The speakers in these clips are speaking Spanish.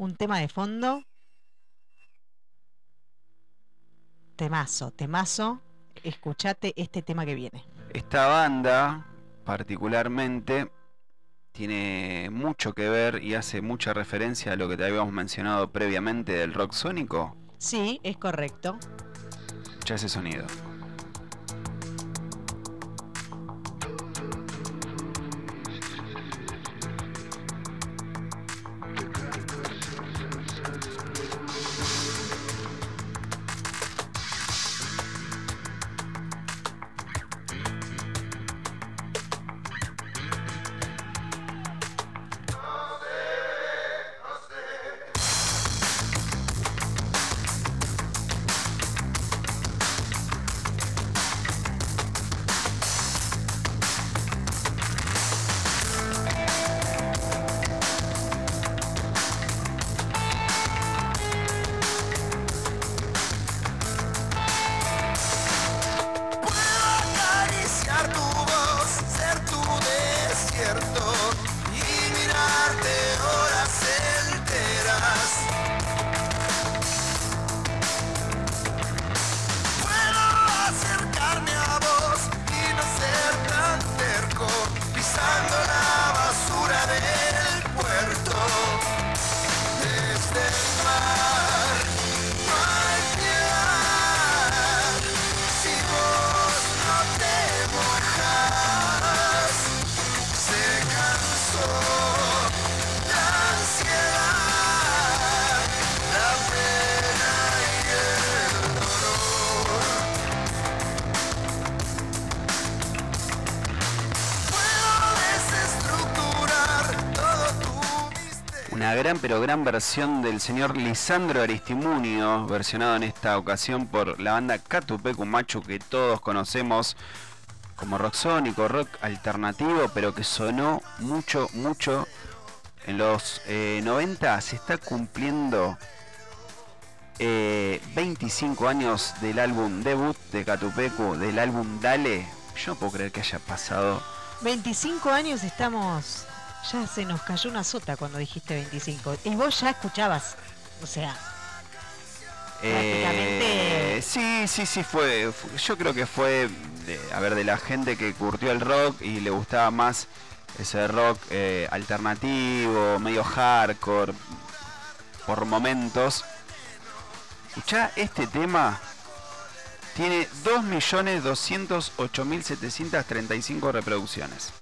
un tema de fondo. Temazo, temazo. Escuchate este tema que viene. Esta banda, particularmente, tiene mucho que ver y hace mucha referencia a lo que te habíamos mencionado previamente del rock sónico. Sí, es correcto. Ya ese sonido. Versión del señor Lisandro Aristimunio, versionado en esta ocasión por la banda Catupecu Machu que todos conocemos como rock sónico, rock alternativo, pero que sonó mucho, mucho en los 90. Eh, se está cumpliendo 25 eh, años del álbum debut de Catupecu, del álbum Dale. Yo no puedo creer que haya pasado. 25 años estamos ya se nos cayó una sota cuando dijiste 25. Y vos ya escuchabas, o sea. Eh, sí, sí, sí, fue, Yo creo que fue, de, a ver, de la gente que curtió el rock y le gustaba más ese rock eh, alternativo, medio hardcore, por momentos. Escuchá, este tema tiene 2.208.735 reproducciones.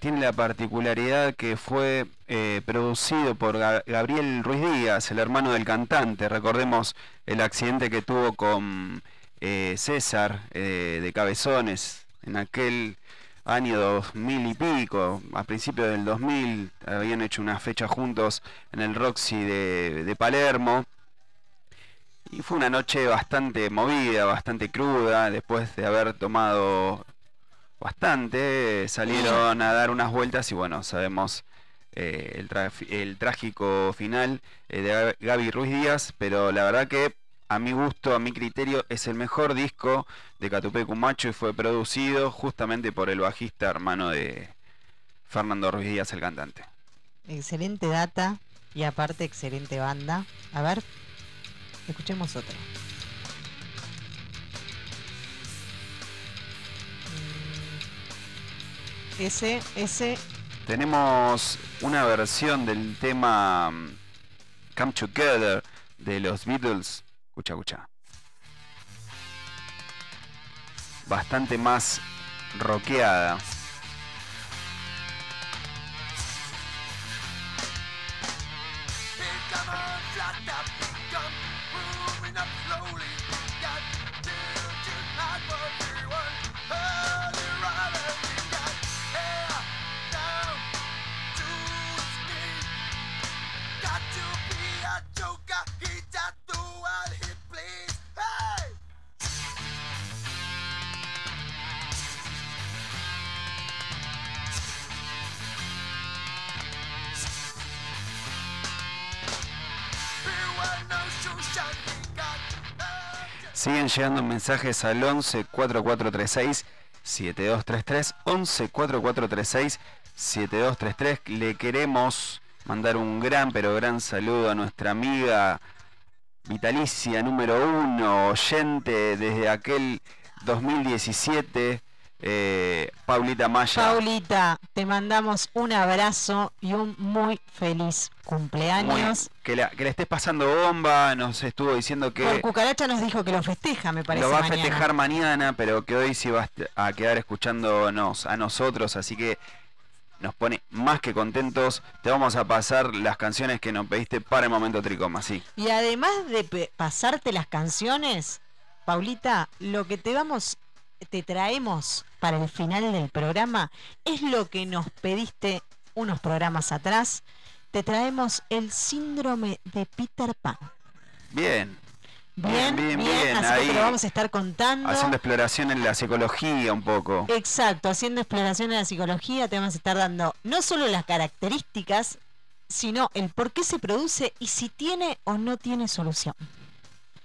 Tiene la particularidad que fue eh, producido por Gabriel Ruiz Díaz, el hermano del cantante. Recordemos el accidente que tuvo con eh, César eh, de Cabezones en aquel año 2000 y pico, a principios del 2000, habían hecho una fecha juntos en el Roxy de, de Palermo. Y fue una noche bastante movida, bastante cruda, después de haber tomado bastante, salieron a dar unas vueltas y bueno, sabemos eh, el, trágico final eh, de Gaby Ruiz Díaz, pero la verdad que a mi gusto, a mi criterio, es el mejor disco de Catupé Macho y fue producido justamente por el bajista hermano de Fernando Ruiz Díaz, el cantante. Excelente data y aparte excelente banda. A ver, escuchemos otra. Ese, ese. Tenemos una versión del tema mm, Come Together de los Beatles. Escucha, escucha. Bastante más rockeada. Siguen llegando mensajes al 11 4436 7233 11 4436 7233. Le queremos mandar un gran pero gran saludo a nuestra amiga vitalicia número uno, oyente desde aquel 2017 eh, Paulita Maya. Paulita, te mandamos un abrazo y un muy feliz cumpleaños. que, la, que le estés pasando bomba, nos estuvo diciendo que... Por Cucaracha nos dijo que lo festeja, me parece. Lo va a festejar mañana, pero que hoy sí va a quedar escuchándonos a nosotros, así que nos pone más que contentos. Te vamos a pasar las canciones que nos pediste para el momento Tricoma, sí. Y además de pasarte las canciones, Paulita, lo que te vamos te traemos para el final del programa es lo que nos pediste unos programas atrás. Te traemos el síndrome de Peter Pan. Bien. Bien, bien, bien. Así que te lo vamos a estar contando. Haciendo exploración en la psicología un poco. Exacto, haciendo exploración en la psicología te vamos a estar dando no solo las características, sino el por qué se produce y si tiene o no tiene solución.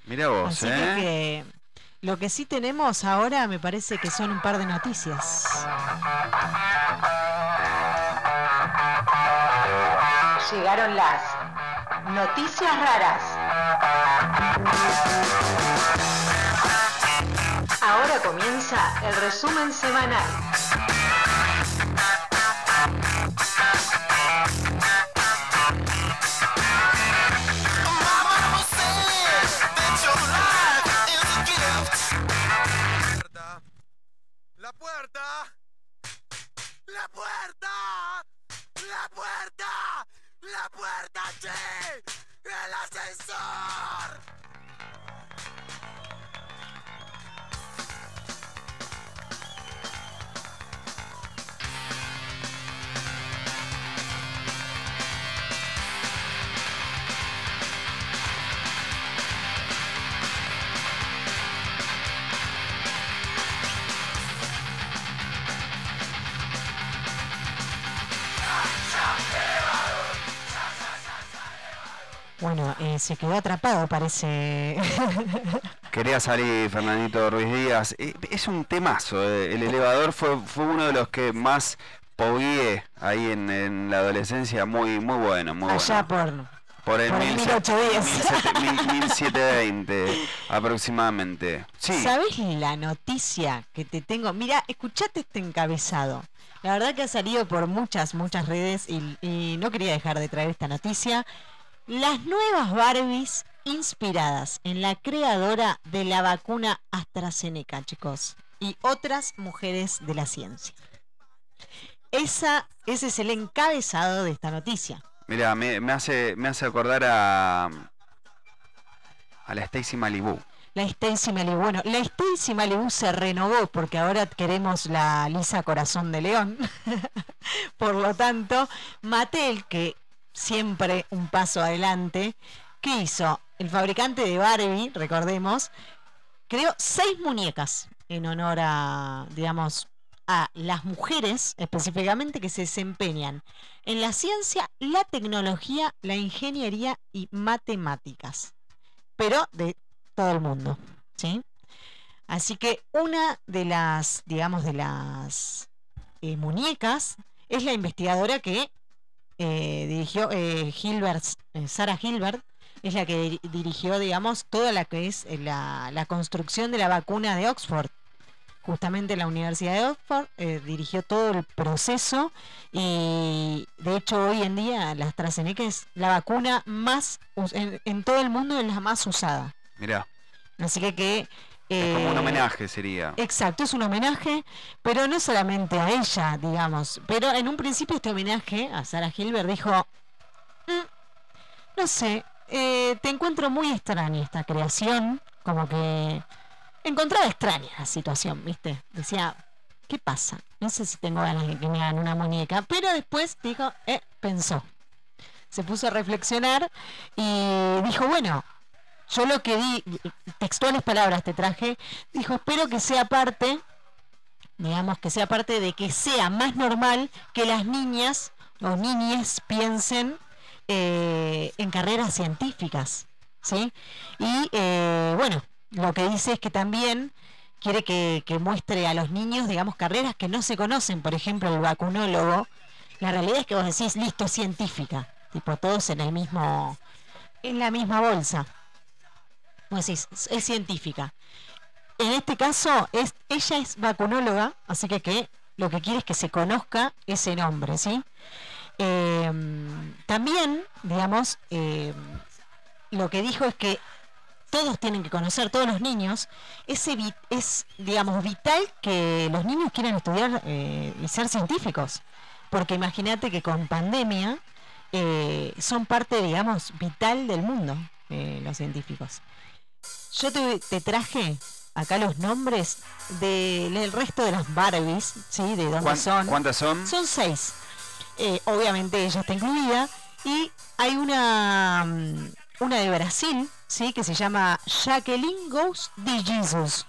Mira vos, Así ¿eh? que lo que sí tenemos ahora me parece que son un par de noticias. Llegaron las noticias raras. Ahora comienza el resumen semanal. La puerta. La puerta. La puerta, sí. El ascensor. Bueno, eh, se quedó atrapado, parece. Quería salir Fernandito Ruiz Díaz. Eh, Es un temazo. eh. El elevador fue, fue uno de los que más pogué ahí en, en la adolescencia. Muy, muy bueno, muy Allá bueno. por. Por el, por el 1710. 1810. 1720 aproximadamente. Sí. ¿Sabes la noticia que te tengo? Mira, escuchate este encabezado. La verdad que ha salido por muchas, muchas redes y, y no quería dejar de traer esta noticia. Las nuevas Barbies inspiradas en la creadora de la vacuna AstraZeneca, chicos, y otras mujeres de la ciencia. Esa, ese es el encabezado de esta noticia. Mira, me, me hace, me hace acordar a, a la Stacy Malibu. La Stacy Malibu. Bueno, la Stacy Malibu se renovó porque ahora queremos la Lisa Corazón de León. Por lo tanto, Mattel, que siempre un paso adelante, ¿qué hizo? El fabricante de Barbie, recordemos, creó seis muñecas en honor a, digamos, a las mujeres específicamente que se desempeñan en la ciencia, la tecnología, la ingeniería y matemáticas. Pero de todo el mundo, ¿sí? Así que una de las, digamos, de las eh, muñecas es la investigadora que eh, dirigió eh, Hilbert, eh, Sarah Hilbert, es la que dir- dirigió, digamos, toda la que es eh, la, la construcción de la vacuna de Oxford. justamente en la Universidad de Oxford, eh, dirigió todo el proceso y de hecho hoy en día la AstraZeneca es la vacuna más, en, en todo el mundo es la más usada. Mirá, Así que que... es como un eh, homenaje sería. Exacto, es un homenaje, pero no solamente a ella, digamos. Pero en un principio este homenaje a Sarah Gilbert dijo, "Mm, no sé, eh, te encuentro muy extraña esta creación, como que encontraba extraña la situación, ¿viste? Decía, ¿qué pasa? No sé si tengo ganas de que me hagan una muñeca, pero después dijo, eh, pensó. Se puso a reflexionar y dijo, bueno, yo lo que di, textuales palabras te traje, dijo, espero que sea parte, digamos, que sea parte de que sea más normal que las niñas o niñas piensen eh, en carreras científicas, ¿sí? Y eh, bueno, lo que dice es que también quiere que, que muestre a los niños, digamos, carreras que no se conocen, por ejemplo, el vacunólogo. La realidad es que vos decís, listo, científica, tipo, todos en el mismo, en la misma bolsa. Es- científica. En este caso, es, ella es vacunóloga, así que, lo que quiere es que se conozca ese nombre, ¿sí? Eh, también, digamos, eh, lo que dijo es que todos tienen que conocer, todos los niños, es, es digamos, vital que los niños quieran estudiar eh, y ser científicos. Porque imagínate que con pandemia eh, son parte, digamos, vital del mundo, eh, los científicos. Yo te, te traje acá los nombres del resto de las Barbies, ¿sí? De dónde ¿Cuán- son. ¿Cuántas son? Son seis. Eh, obviamente ella está incluida. Y hay una, mm, una de Brasil, ¿sí? Que se llama Jacqueline Ghost de Jesus.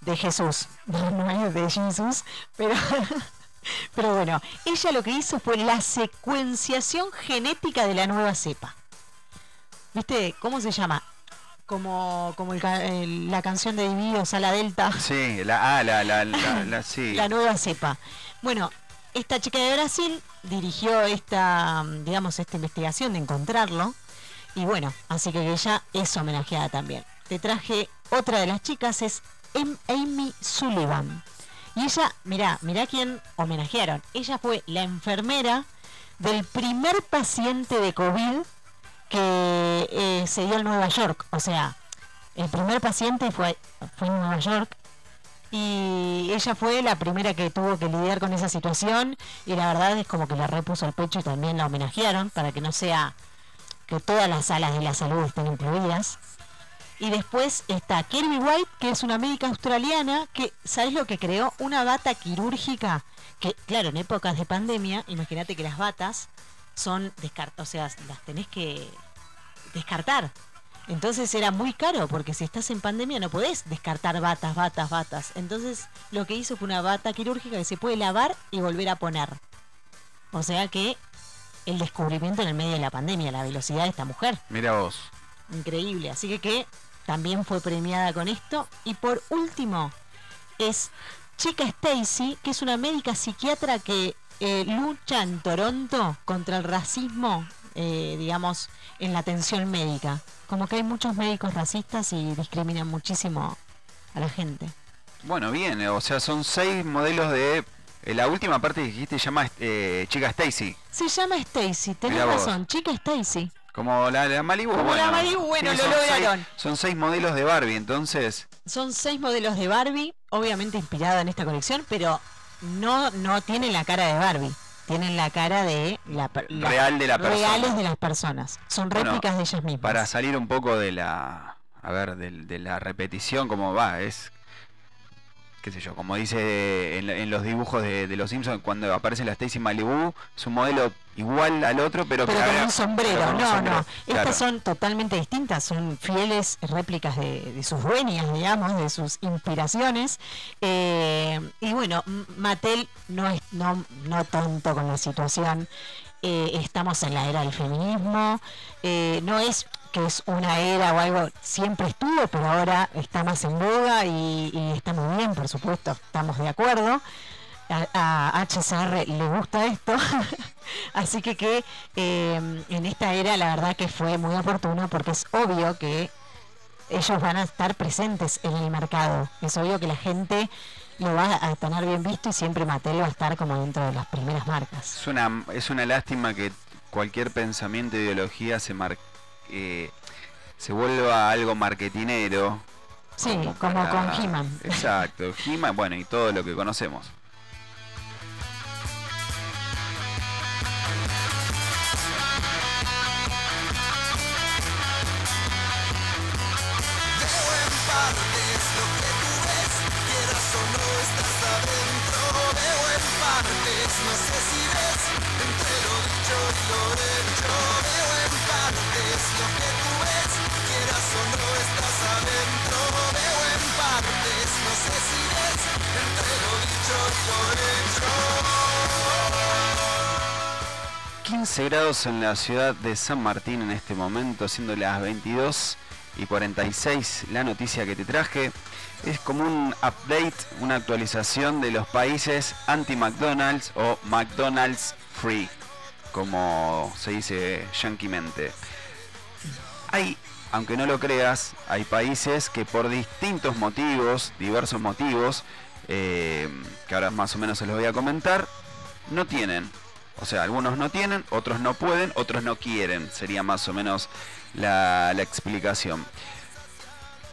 De Jesús. No, es de Jesús, pero... Pero bueno, ella lo que hizo fue la secuenciación genética de la nueva cepa. ¿Viste? ¿Cómo se llama? Como, como el el- la canción de Divididos a la Delta Sí, la, ah, la, la, la, la- sí. la nueva cepa. Bueno, esta chica de Brasil dirigió esta, digamos, esta investigación de encontrarlo. Y bueno, así que ella es homenajeada también. Te traje otra de las chicas, es Em- Amy Sullivan. Y ella, mirá, mirá quién homenajearon. Ella fue la enfermera del primer paciente de COVID que eh, se dio en Nueva York. O sea, el primer paciente fue, fue en Nueva York y ella fue la primera que tuvo que lidiar con esa situación y la verdad es como que le repuso el pecho y también la homenajearon para que no sea que todas las salas de la salud estén incluidas. Y después está Kirby White, que es una médica australiana que, ¿sabes lo que creó? Una bata quirúrgica que, claro, en épocas de pandemia, imagínate que las batas son descartadas, o sea, las tenés que descartar. Entonces era muy caro porque si estás en pandemia no podés descartar batas, batas, batas. Entonces lo que hizo fue una bata quirúrgica que se puede lavar y volver a poner. O sea que el descubrimiento en el medio de la pandemia, la velocidad de esta mujer, Mira vos. increíble. Así que, que también fue premiada con esto. Y por último es Chica Stacy, que es una médica psiquiatra que eh, lucha en Toronto contra el racismo, eh, digamos, en la atención médica. Como que hay muchos médicos racistas y discriminan muchísimo a la gente. Bueno, bien, o sea, son seis modelos de... eh, la última parte que dijiste se llama eh, Chica Stacy. Se llama Stacy, tenés razón, Chica Stacy. Como la, la Malibu. Como la Malibu, bueno, lo seis- lograron. son seis modelos de Barbie, entonces... Son seis modelos de Barbie, obviamente inspirada en esta colección, pero no, no tienen la cara de Barbie. Tienen la cara de la, la- Real de la persona. reales de las personas. Son Bueno, réplicas de ellas mismas. Para salir un poco de la... A ver, de, de la repetición, como va, es... qué sé yo, como dice en, en los dibujos de, de los Simpsons, cuando aparece la Stacy Malibu, es un modelo igual al otro, pero, pero que con un sombrero, pero con un no, sombrero, no. claro. Estas son totalmente distintas, son fieles réplicas de, de sus dueñas, digamos, de sus inspiraciones. Eh, y bueno, Mattel no es no, no tonto con la situación. Eh, estamos en la era del feminismo. Eh, no es que es una era o algo, siempre estuvo, pero ahora está más en boga y, está muy bien, por supuesto, estamos de acuerdo a, a HCR le gusta esto, así que que eh, en esta era la verdad que fue muy oportuno porque es obvio que ellos van a estar presentes en el mercado, es obvio que la gente lo va a tener bien visto y siempre Mattel va a estar como dentro de las primeras marcas. Es una, es una lástima que cualquier pensamiento de ideología se mar, eh, se vuelva algo marketinero. Sí, como, con He-Man. Exacto, He-Man, bueno, y todo lo que conocemos. Grados en la ciudad de San Martín en este momento, siendo las 22 y 46. La noticia que te traje es como un update, una actualización de los países anti-McDonald's o McDonald's Free, como se dice yanquimente. Hay, aunque no lo creas, hay países que por distintos motivos, diversos motivos, eh, que ahora más o menos se los voy a comentar, no tienen o sea, algunos no tienen, otros no pueden, otros no quieren. Sería más o menos la, explicación.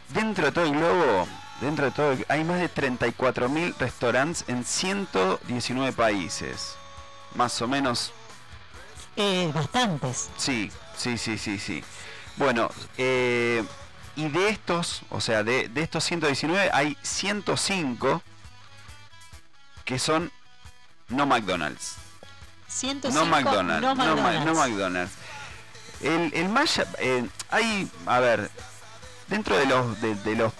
Dentro de todo el globo, dentro de todo, hay más de 34.000 restaurantes en 119 países. Más o menos. Eh, bastantes. Sí, sí, sí, sí, sí. Bueno, eh, y de estos, o sea, de, de estos 119 hay 105 que son no McDonald's no McDonald's, no McDonald's. El, el más, eh, hay, a ver, dentro de los de, los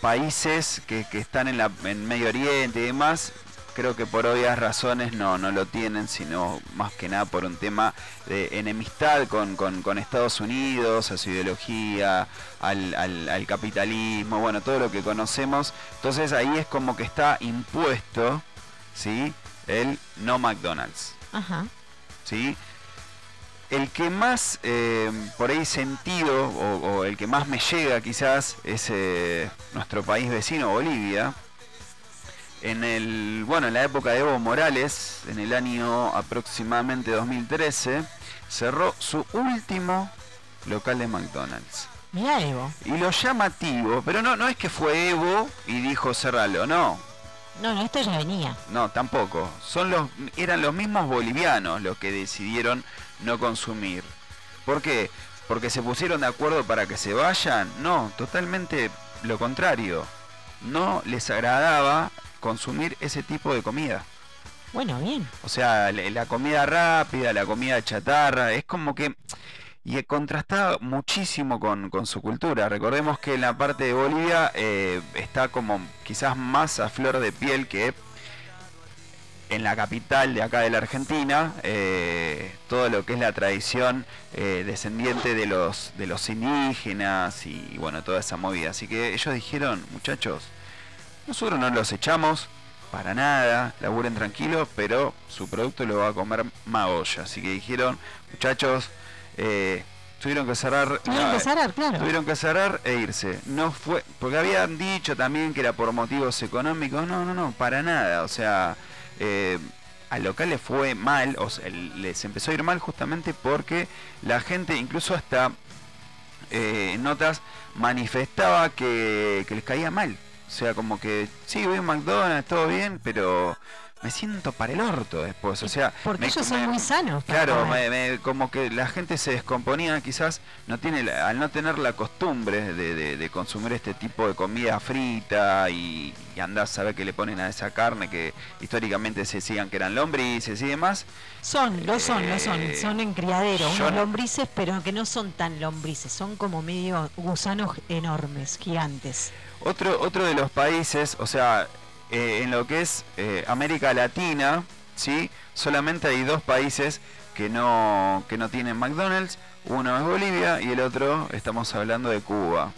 países que, están en, la, en Medio Oriente y demás, creo que por obvias razones no, no lo tienen, sino más que nada por un tema de enemistad con, con, Estados Unidos, a su ideología, al, al, al, capitalismo, bueno, todo lo que conocemos. Entonces ahí es como que está impuesto, ¿sí? El no McDonald's. Ajá. ¿Sí? El que más eh, por ahí sentido, o, el que más me llega quizás, es eh, nuestro país vecino, Bolivia. En el, bueno, en la época de Evo Morales, en el año aproximadamente 2013, cerró su último local de McDonald's. Mira Evo. Y lo llamativo, pero no, no es que fue Evo y dijo cerralo, no. No, no, esto ya venía. No, tampoco. Son los, eran los mismos bolivianos los que decidieron no consumir. ¿Por qué? ¿Porque se pusieron de acuerdo para que se vayan? No, totalmente lo contrario. No les agradaba consumir ese tipo de comida. Bueno, bien. O sea, la comida rápida, la comida chatarra, es como que y contrastaba muchísimo con, su cultura. Recordemos que en la parte de Bolivia eh, está como quizás más a flor de piel que en la capital de acá de la Argentina, eh, todo lo que es la tradición eh, descendiente de los, de los indígenas y bueno, toda esa movida. Así que ellos dijeron, muchachos, nosotros no los echamos para nada, laburen tranquilos, pero su producto lo va a comer Magoya. Así que dijeron, muchachos, eh, tuvieron que cerrar. Tuvieron que cerrar, claro. Tuvieron que cerrar e irse. No fue, porque habían dicho también que era por motivos económicos. No, no, no, para nada. O sea, eh, al local le fue mal, o sea, les empezó a ir mal justamente porque la gente, incluso hasta eh, notas, manifestaba que, que les caía mal. O sea, como que sí, voy a McDonald's, todo bien, pero me siento para el orto después, o sea... Porque ellos son muy sanos. Claro, como que la gente se descomponía, quizás no tiene al no tener la costumbre de, consumir este tipo de comida frita y, y andar a saber qué le ponen a esa carne que históricamente se decían que eran lombrices y demás. Son, lo son, lo son, eh, son en criadero, unos lombrices, pero que no son tan lombrices, son como medio gusanos enormes, gigantes. Otro, otro de los países, o sea, eh, en lo que es eh, América Latina, ¿sí? solamente hay dos países que no, que no tienen McDonald's. Uno es Bolivia y el otro estamos hablando de Cuba.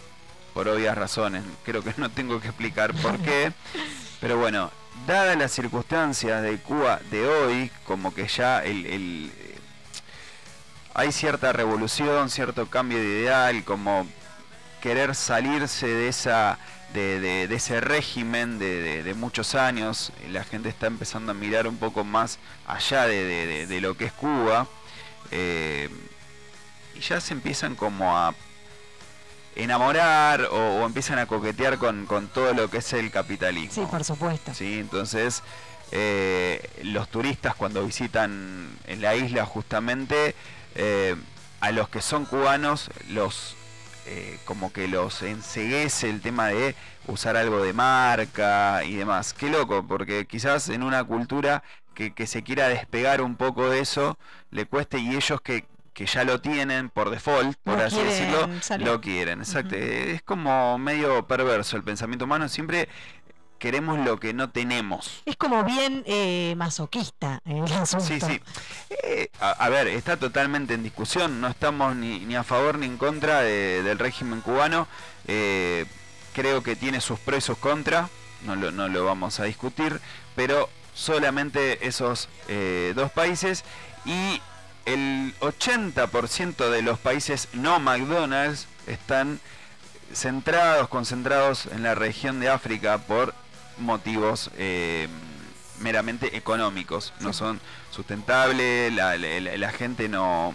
Por obvias razones. Creo que no tengo que explicar por qué. Pero bueno, dadas las circunstancias de Cuba de hoy, como que ya el, hay cierta revolución, cierto cambio de ideal, como querer salirse de esa de, de- de ese régimen de, muchos años. La gente está empezando a mirar un poco más allá de, lo que es Cuba. eh, y ya se empiezan como a enamorar o, o empiezan a coquetear con, con todo lo que es el capitalismo. Sí, por supuesto. ¿sí? Entonces, eh, los turistas cuando visitan en la isla justamente, eh, a los que son cubanos, los eh, como que los enseguece el tema de usar algo de marca y demás. Qué loco, porque quizás en una cultura que, que se quiera despegar un poco de eso, le cueste y ellos que que ya lo tienen por default, por No así quieren decirlo, salir. lo quieren. Exacto. Es como medio perverso el pensamiento humano. Siempre queremos lo que no tenemos. Es como bien eh, masoquista el asunto. Sí, sí. Eh, a, a ver, está totalmente en discusión. No estamos ni, ni a favor ni en contra de- del régimen cubano. Eh, creo que tiene sus pros y sus contras. No lo, no lo vamos a discutir. Pero solamente esos eh, dos países. Y el 80% de los países no McDonald's están centrados, concentrados en la región de África por motivos eh, meramente económicos. No son sustentables, la, la- la gente no,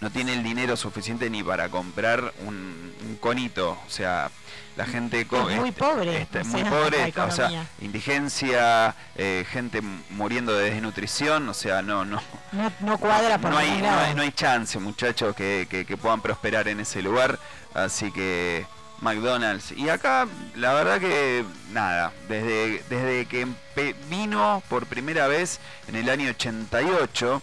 no tiene el dinero suficiente ni para comprar un, un conito. O sea, la gente Es muy este, pobre, este, muy sea, pobre, o sea, indigencia, eh, gente muriendo de desnutrición, o sea, no, no, No, no cuadra por no hay, no hay chance, muchachos, que, que- que puedan prosperar en ese lugar. Así que McDonald's. Y acá, la verdad que nada, desde, desde que vino por primera vez en el año 88,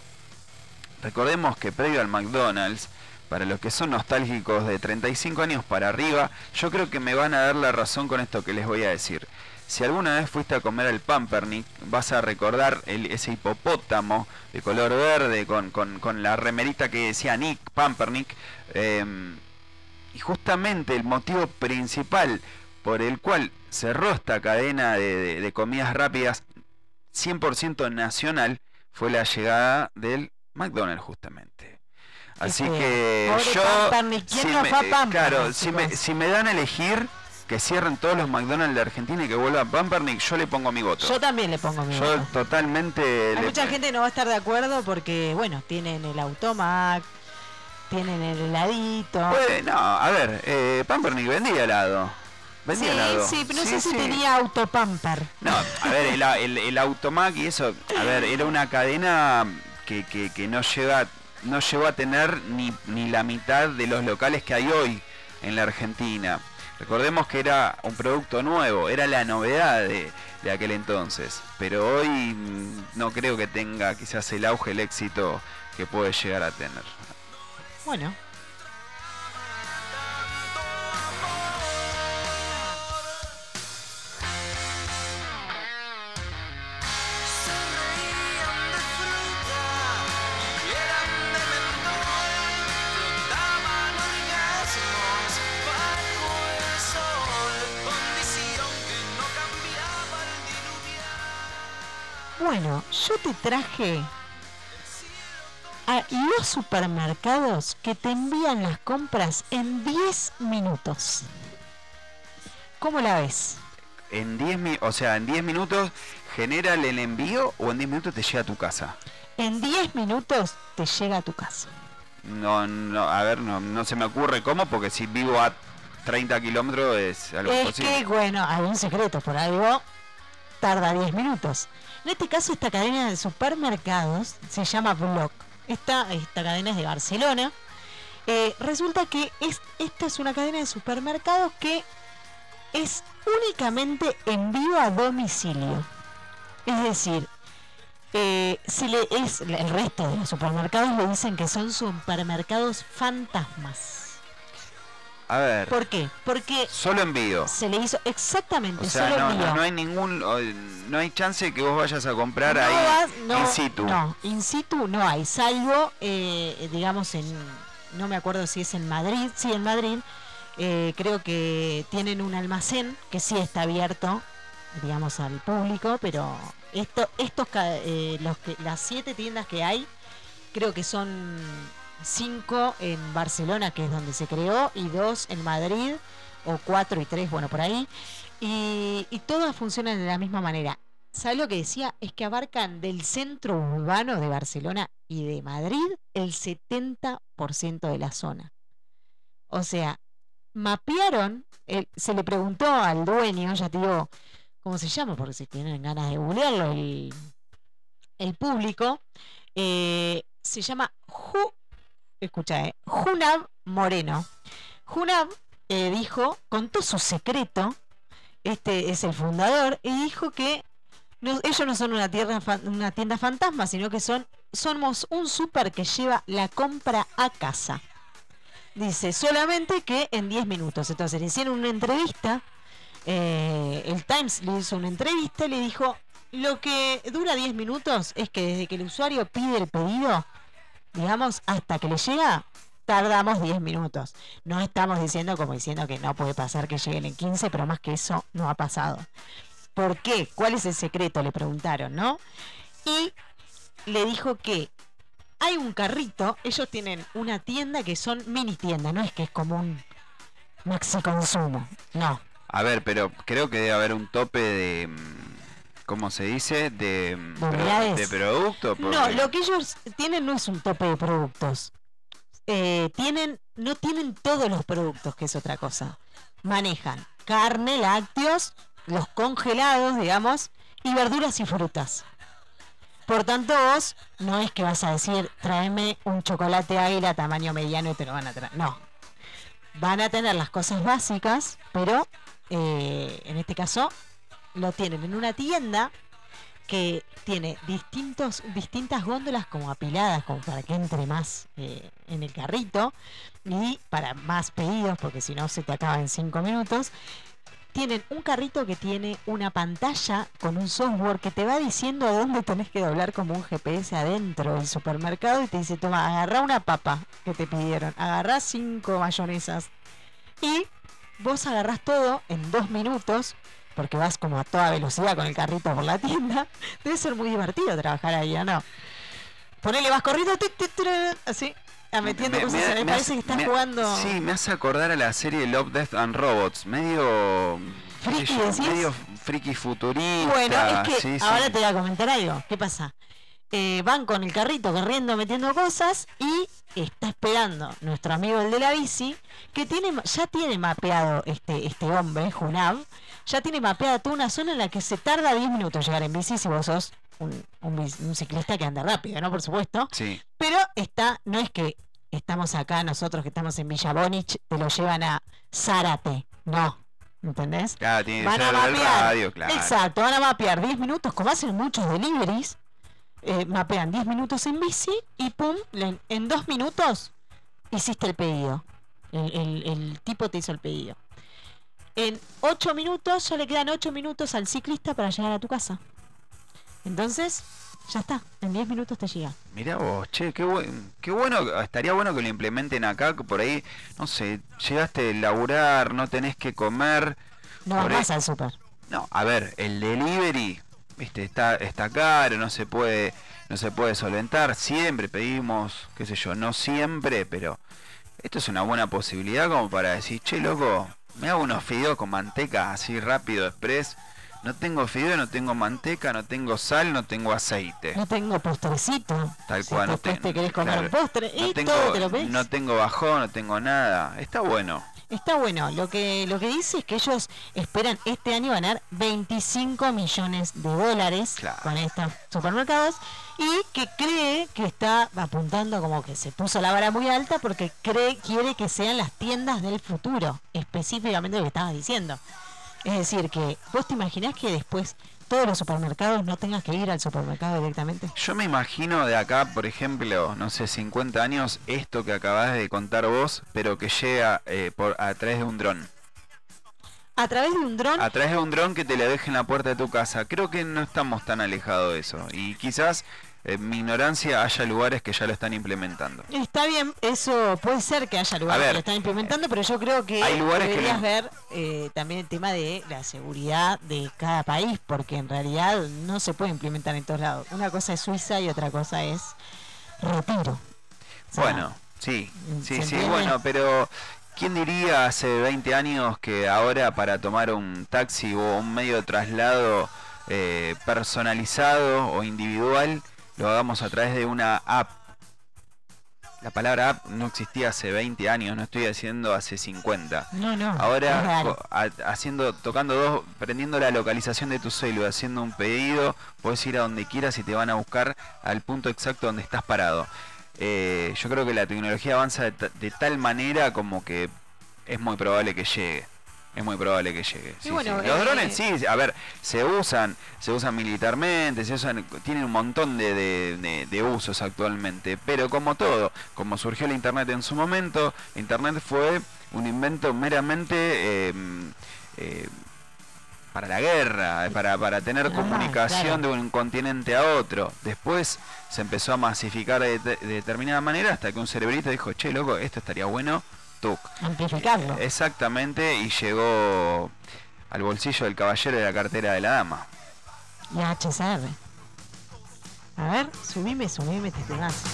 recordemos que previo al McDonald's, para los que son nostálgicos de 35 años para arriba, yo creo que me van a dar la razón con esto que les voy a decir. Si alguna vez fuiste a comer al Pampernick, vas a recordar el- ese hipopótamo de color verde con, con- con la remerita que decía Nick Pampernick. em, y justamente el motivo principal por el cual cerró esta cadena de, de- de comidas rápidas 100% nacional fue la llegada del McDonald's justamente. Así feo. que Pobre yo... Pampernick. ¿Quién si no me- fue a Pampernick, claro, si me, si me dan a elegir que cierren todos los McDonald's de Argentina y que vuelva Pampernick, yo le pongo mi voto. Yo también le pongo mi Yo voto. totalmente... Hay le- mucha gente no va a estar de acuerdo porque, bueno, tienen el automac, tienen el heladito. Puede- no, a ver, eh, Pampernick vendía helado. Vendía sí, helado. sí, pero no Sí, sé si tenía autopamper. No, a ver, el, el, el Automac y eso, a ver, era una cadena que, que, que no llega, no llegó a tener ni, ni la mitad de los locales que hay hoy en la Argentina. Recordemos que era un producto nuevo, era la novedad de, de aquel entonces, pero hoy mm, no creo que tenga quizás el auge, el éxito que puede llegar a tener. Bueno, bueno, yo te traje a los supermercados que te envían las compras en 10 minutos. ¿Cómo la ves? En 10 mi- o sea, en 10 minutos genera el envío o en 10 minutos te llega a tu casa. En 10 minutos te llega a tu casa. No, no, a ver, no, no se me ocurre cómo, porque si vivo a 30 kilómetros es algo Es imposible. que, bueno, hay un secreto, por algo tarda 10 minutos. En este caso, esta cadena de supermercados se llama Block. Esta, cadena es de Barcelona. Eh, resulta que es, esta es una cadena de supermercados que es únicamente envío a domicilio. Es decir, eh, se le es, el resto de los supermercados le dicen que son supermercados fantasmas. A ver, ¿Por qué? Porque solo envío. se le hizo exactamente O sea, solo no, envío. no, no hay ningún, no hay chance que vos vayas a comprar No ahí vas- no, in situ. No, in situ no hay, salvo, eh, digamos, en, no me acuerdo si es en Madrid, sí, en Madrid, eh, creo que tienen un almacén que sí está abierto, digamos, al público, pero esto, estos, eh, los que, las siete tiendas que hay, creo que son cinco en Barcelona, que es donde se creó, y dos en Madrid, o cuatro y tres, bueno, por ahí. Y, todas funcionan de la misma manera. ¿Sabes lo que decía? Es que abarcan del centro urbano de Barcelona y de Madrid el 70% de la zona. O sea, mapearon, el- se le preguntó al dueño, ya te digo, ¿cómo se llama? Porque si tienen ganas de googlearlo, el, el público, eh, se llama Ju, escucha, eh, Junab Moreno. Junab eh, dijo, contó su secreto, este es el fundador, y dijo que no- ellos no son una, tienda fantasma, sino que son somos un súper que lleva la compra a casa. Dice, solamente que en 10 minutos. Entonces le hicieron una entrevista, eh, el Times le hizo una entrevista y le dijo, lo que dura 10 minutos es que desde que el usuario pide el pedido, digamos, hasta que le llega, tardamos 10 minutos. No estamos diciendo como diciendo que no puede pasar que lleguen en 15, pero más que eso no ha pasado. ¿Por qué? ¿Cuál es el secreto? Le preguntaron, ¿no? Y le dijo que hay un carrito, ellos tienen una tienda que son mini tiendas, no es que es como un maxi consumo, no. A ver, pero creo que debe haber un tope de. ¿Cómo se dice? De, mm, ¿De pro- de producto. No, lo que ellos tienen no es un tope de productos. Eh, tienen, no tienen todos los productos, que es otra cosa. Manejan carne, lácteos, los congelados, digamos, y verduras y frutas. Por tanto, vos no es que vas a decir, tráeme un chocolate águila tamaño mediano y te lo van a traer. No. Van a tener las cosas básicas, pero eh, en este caso lo tienen en una tienda que tiene distintos, distintas góndolas como apiladas, como para que entre más eh, en el carrito y para más pedidos, porque si no se te acaba en cinco minutos. Tienen un carrito que tiene una pantalla con un software que te va diciendo a dónde tenés que doblar como un GPS adentro del supermercado y te dice, toma, agarrá una papa que te pidieron, agarrá cinco mayonesas y vos agarrás todo en dos minutos porque vas como a toda velocidad con el carrito por la tienda. Debe ser muy divertido trabajar ahí, ¿o no? Ponele, vas corriendo, tic, tic, tic, así, a metiendo Me- cosas. me- Me, me parece que estás jugando. Sí, me hace acordar a la serie Love, Death and Robots. Medio. Friki, yo, medio friki futurista. Bueno, es que sí, sí. ahora te voy a comentar algo. ¿Qué pasa? Eh, van con el carrito corriendo, metiendo cosas y está esperando nuestro amigo el de la bici, que tiene ya tiene mapeado este, este hombre, Junab, ya tiene mapeada toda una zona en la que se tarda 10 minutos llegar en bici si vos sos un, un un ciclista que anda rápido, ¿no? Por supuesto. Sí. Pero está, no es que estamos acá nosotros que estamos en Villa Bonich, te lo llevan a Zárate, no. ¿Entendés? Claro, tiene que Van a mapear. radio, claro. Exacto, van a mapear 10 minutos, como hacen muchos deliveries. eh, mapean 10 minutos en bici y pum, en 2 minutos hiciste el pedido. El, el- el tipo te hizo el pedido. En 8 minutos, ya le quedan 8 minutos al ciclista para llegar a tu casa. Entonces, ya está, en 10 minutos te llega. Mirá vos, che, qué, buen, qué bueno, estaría bueno que lo implementen acá, que por ahí, no sé, llegaste a laburar, no tenés que comer. No vas Por ahí- más al súper. No, a ver, el delivery, viste, está, está caro, no se puede, no se puede solventar, siempre pedimos, qué sé yo, no siempre, pero esto es una buena posibilidad como para decir, che loco, me hago unos fideos con manteca así rápido, express. No tengo fideo, no tengo manteca, no tengo sal, no tengo aceite. No tengo postrecito. Tal Si cual, no te- te querés comer claro, un postre no y tengo, todo te lo pedís. no tengo bajón, no tengo nada. Está bueno. Está bueno. Lo que, lo que dice es que ellos esperan este año ganar 25 millones de dólares Claro. con estos supermercados y que cree que está apuntando como que se puso la vara muy alta porque cree quiere que sean las tiendas del futuro, específicamente lo que estabas diciendo. Es decir, que vos te imaginás que después todos los supermercados no tengas que ir al supermercado directamente. Yo me imagino de acá, por ejemplo, no sé, 50 años, esto que acabas de contar vos, pero que llega eh, por a través de un dron. A través de un dron A través de un dron que te le deje en la puerta de tu casa. Creo que no estamos tan alejados de eso. Y quizás, en mi ignorancia, haya lugares que ya lo están implementando. Está bien, eso puede ser que haya lugares ver, que lo están implementando, pero yo creo que hay lugares que deberías no. ver eh, también el tema de la seguridad de cada país, porque en realidad no se puede implementar en todos lados. Una cosa es Suiza y otra cosa es Retiro. O sea, Bueno, Sí, ¿Se sí, sí, bueno, pero ¿quién diría hace 20 años que ahora para tomar un taxi o un medio de traslado eh, personalizado o individual lo hagamos a través de una app? La palabra app no existía hace 20 años, no estoy diciendo hace 50. No, no. Ahora haciendo, tocando dos, prendiendo la localización de tu celu, haciendo un pedido, puedes ir a donde quieras y te van a buscar al punto exacto donde estás parado. Eh, yo creo que la tecnología avanza de, de tal manera como que es muy probable que llegue. Es muy probable que llegue. sí, bueno, sí. Los eh, drones sí, a ver, se usan, se usan militarmente, se usan, tienen un montón de, de- de- de usos actualmente, pero como todo, como surgió el internet en su momento, internet fue un invento meramente eh, eh, para la guerra, para, para tener Ah, comunicación claro. de un continente a otro. Después se empezó a masificar de, de- de determinada manera hasta que un cerebrito dijo, che, loco, esto estaría bueno, tuc. Amplificarlo. Exactamente, y llegó al bolsillo del caballero de la cartera de la dama. Y HCR. A ver, subime, subime este temazo.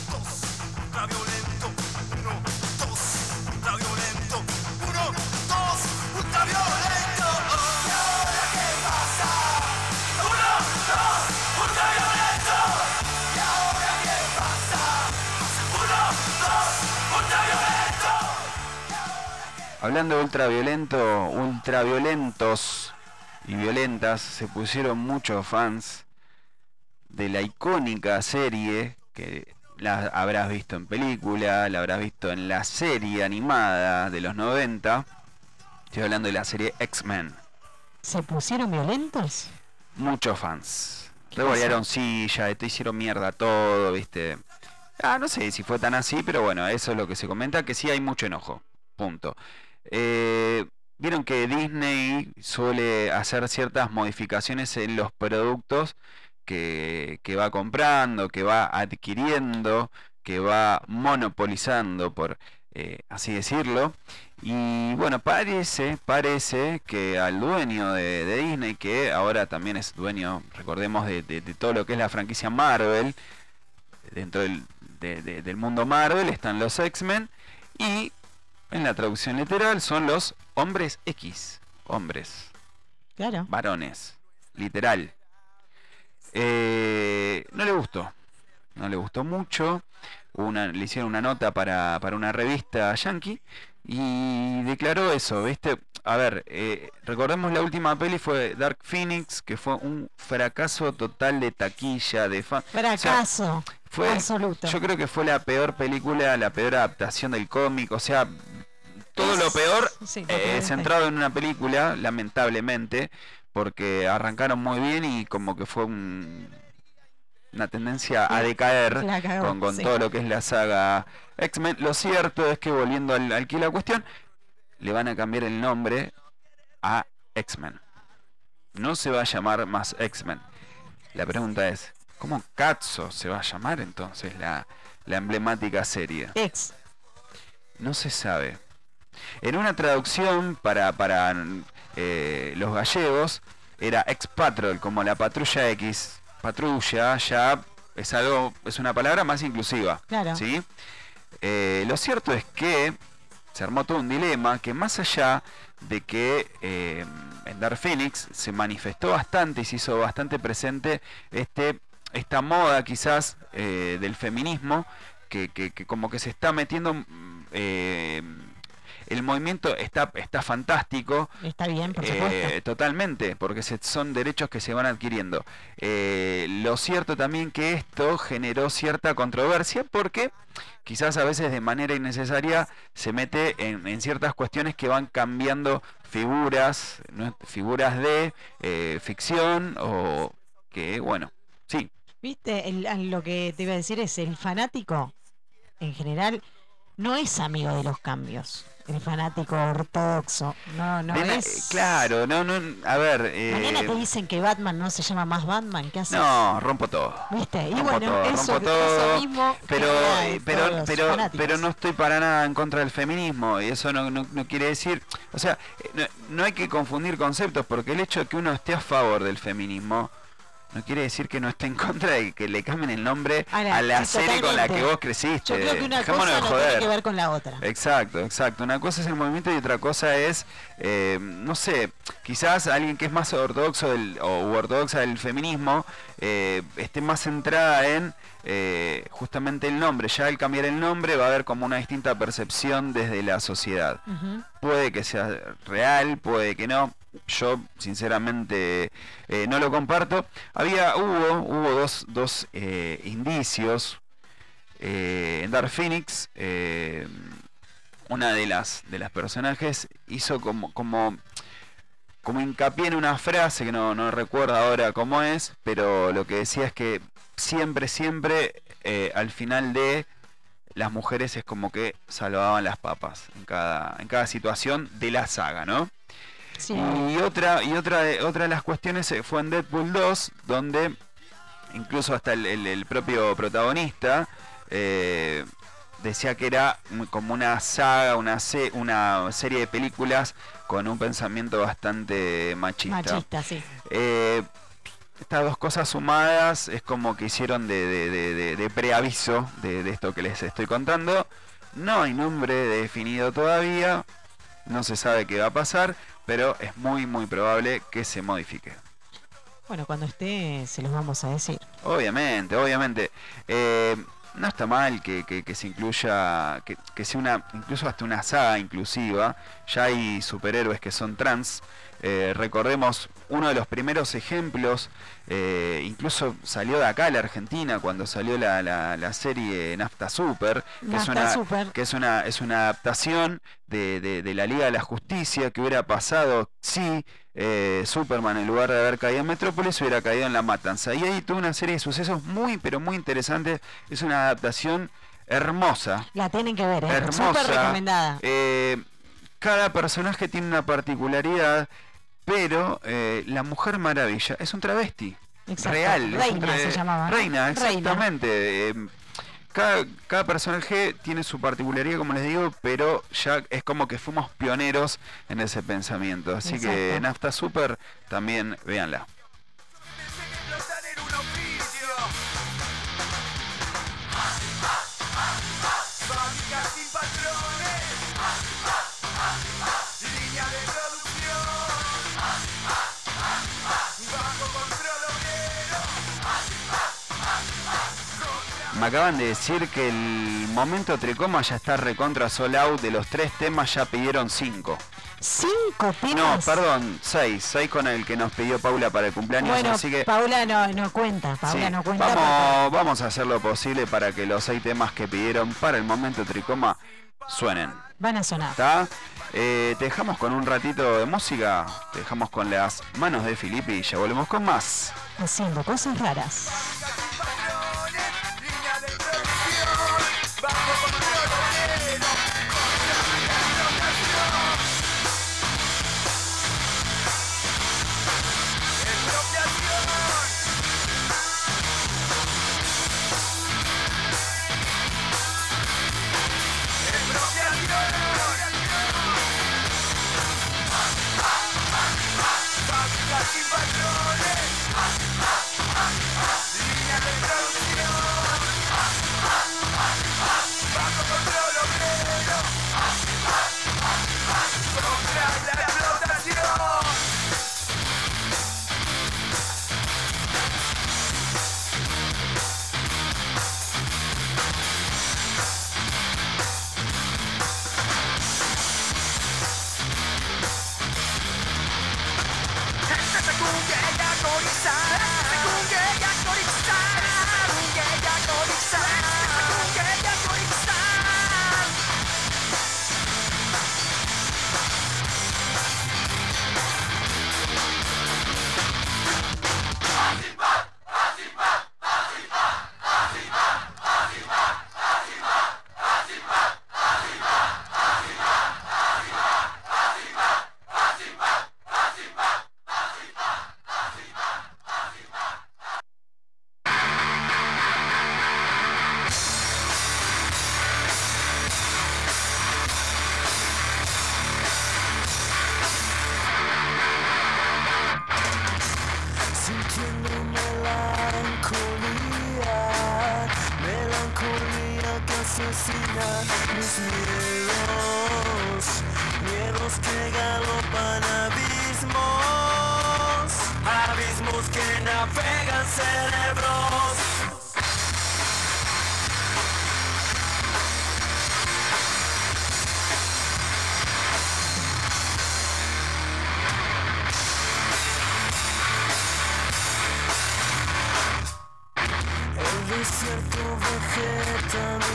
Hablando de ultraviolento, ultraviolentos y violentas, se pusieron muchos fans de la icónica serie que la habrás visto en película, la habrás visto en la serie animada de los 90. Estoy hablando de la serie X-Men. ¿Se pusieron violentos? Muchos fans. ¿Qué Revolearon silla, te hicieron mierda todo, ¿viste? Ah, no sé si fue tan así, pero bueno, eso es lo que se comenta, que sí hay mucho enojo. Punto. Eh, Vieron que Disney suele hacer ciertas modificaciones en los productos que, que va comprando, que va adquiriendo, que va monopolizando, por eh, así decirlo. Y bueno, parece, parece que al dueño de, Disney, que ahora también es dueño, recordemos, de, de- todo lo que es la franquicia Marvel, dentro del, de- de- del mundo Marvel están los X-Men y en la traducción literal son los hombres X, hombres, Claro. varones, literal. Eh, no le gustó, no le gustó mucho. Una, le hicieron una nota para, para una revista yankee y declaró eso, ¿viste? A ver, eh, recordemos la última peli fue Dark Phoenix, que fue un fracaso total de taquilla, de fan. o sea, Fracaso. fue, absoluto. yo creo que fue la peor película, la peor adaptación del cómic, o sea, todo lo peor Sí, eh, centrado en una película, lamentablemente, porque arrancaron muy bien y como que fue un- una tendencia a decaer cagó, con, con sí. todo lo que es la saga X-Men. Lo cierto es que volviendo al, al que la cuestión, le van a cambiar el nombre a X-Men. No se va a llamar más X-Men. La pregunta es, ¿cómo Katzo se va a llamar entonces la, la emblemática serie? Ex. No se sabe. En una traducción para, para eh, los gallegos era ex patrol, como la patrulla X. Patrulla ya es algo, es una palabra más inclusiva. Claro. ¿sí? Eh, lo cierto es que se armó todo un dilema que más allá de que eh, en Dark Phoenix se manifestó bastante y se hizo bastante presente este, esta moda quizás eh, del feminismo que, que- que como que se está metiendo mm, eh, el movimiento está, está fantástico Está bien, por eh, supuesto. totalmente, porque se- son derechos que se van adquiriendo. Eh, lo cierto también que esto generó cierta controversia porque quizás a veces de manera innecesaria se mete en, en ciertas cuestiones que van cambiando figuras, ¿no? figuras de eh, ficción o que, bueno, sí, Viste, El- lo que te iba a decir es el fanático, en general, no es amigo de los cambios. El fanático ortodoxo. No, no Nena, es. claro, no, no, a ver, eh, Mañana te dicen que Batman no se llama más Batman. ¿Qué haces? no, rompo todo. ¿Viste? Y rompo bueno, todo, eso, rompo eso todo, mismo. pero eh, pero pero pero no estoy para nada en contra del feminismo y eso no, no, no quiere decir o sea eh, no, no hay que confundir conceptos porque el hecho de que uno esté a favor del feminismo no quiere decir que no esté en contra de que le cambien el nombre A a la- serie con la que vos creciste. Yo creo que una cosa no joder. tiene que ver con la otra. Exacto, exacto. Una cosa es el movimiento y otra cosa es, eh, no sé, quizás alguien que es más ortodoxo del, o ortodoxa del feminismo eh, esté más centrada en eh, justamente el nombre. Ya al cambiar el nombre va a haber como una distinta percepción desde la sociedad. Puede que sea real, puede que no. Yo, sinceramente, eh, no lo comparto. Había, hubo, hubo dos, dos eh, indicios eh, en Dark Phoenix. una de las de las personajes hizo como como como hincapié en una frase que no, no recuerdo ahora cómo es, pero lo que decía es que siempre, siempre al final de las mujeres es como que salvaban las papas en cada, en cada situación de la saga, ¿no? Sí. Y otra, y otra de, otra de las cuestiones eh, fue en Deadpool 2, donde incluso hasta el, el- el propio protagonista eh, decía que era como una saga, una, se- una serie de películas con un pensamiento bastante machista. Machista, sí. Eh, estas dos cosas sumadas es como que hicieron de, de- de- de- de preaviso de esto que les estoy contando. No hay nombre definido todavía, no se sabe qué va a pasar, pero es muy muy probable que se modifique. Bueno, cuando esté se los vamos a decir. Obviamente, obviamente. Eh, no está mal que, que- que se incluya, que, que sea una, incluso hasta una saga inclusiva. Ya hay superhéroes que son trans. Eh, recordemos uno de los primeros ejemplos, eh, incluso salió de acá la Argentina cuando salió la, la- la serie Nafta Super, que es Nafta una, Super. que es una, es una adaptación de, de- de la Liga de la Justicia que hubiera pasado si eh, Superman en lugar de haber caído en Metrópolis hubiera caído en La Matanza. Y ahí tuvo una serie de sucesos muy pero muy interesantes. Es una adaptación hermosa. La tienen que ver, ¿eh? Hermosa. Súper recomendada. Eh, cada personaje tiene una particularidad, pero eh, la Mujer Maravilla es un travesti. Exacto. Real. Reina tra- se llamaba. Reina, exactamente. Cada, cada personaje tiene su particularidad, como les digo, pero ya es como que fuimos pioneros en ese pensamiento. Así que. Nafta Super, también véanla. Me acaban de decir que el momento tricoma ya está recontra sold out. De los tres temas ya pidieron cinco. Cinco No, temas. perdón, seis. Seis con el que nos pidió Paula para el cumpleaños. Bueno, así que Paula no, no cuenta. Paula Sí, no cuenta. porque- vamos, vamos a hacer lo posible para que los seis temas que pidieron para el momento tricoma suenen. Van a sonar. ¿Está? Eh, te dejamos con un ratito de música, te dejamos con las manos de Filippi y ya volvemos con más. Haciendo cosas raras.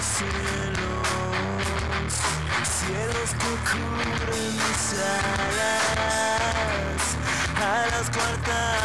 Cielos, cielos que cubren mis alas, alas coartadas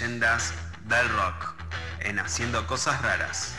leyendas del rock en Haciendo Cosas Raras.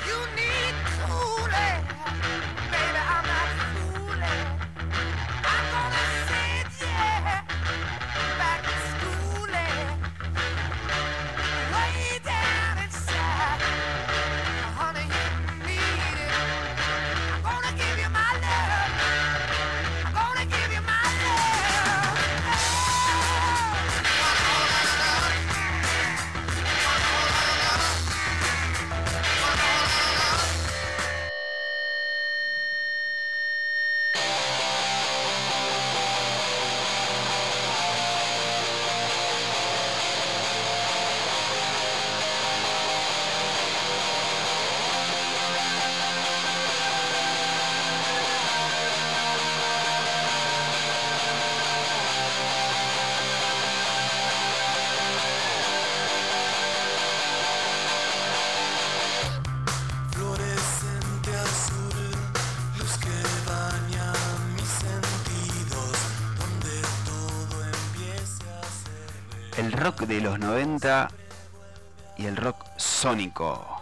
y el rock sónico.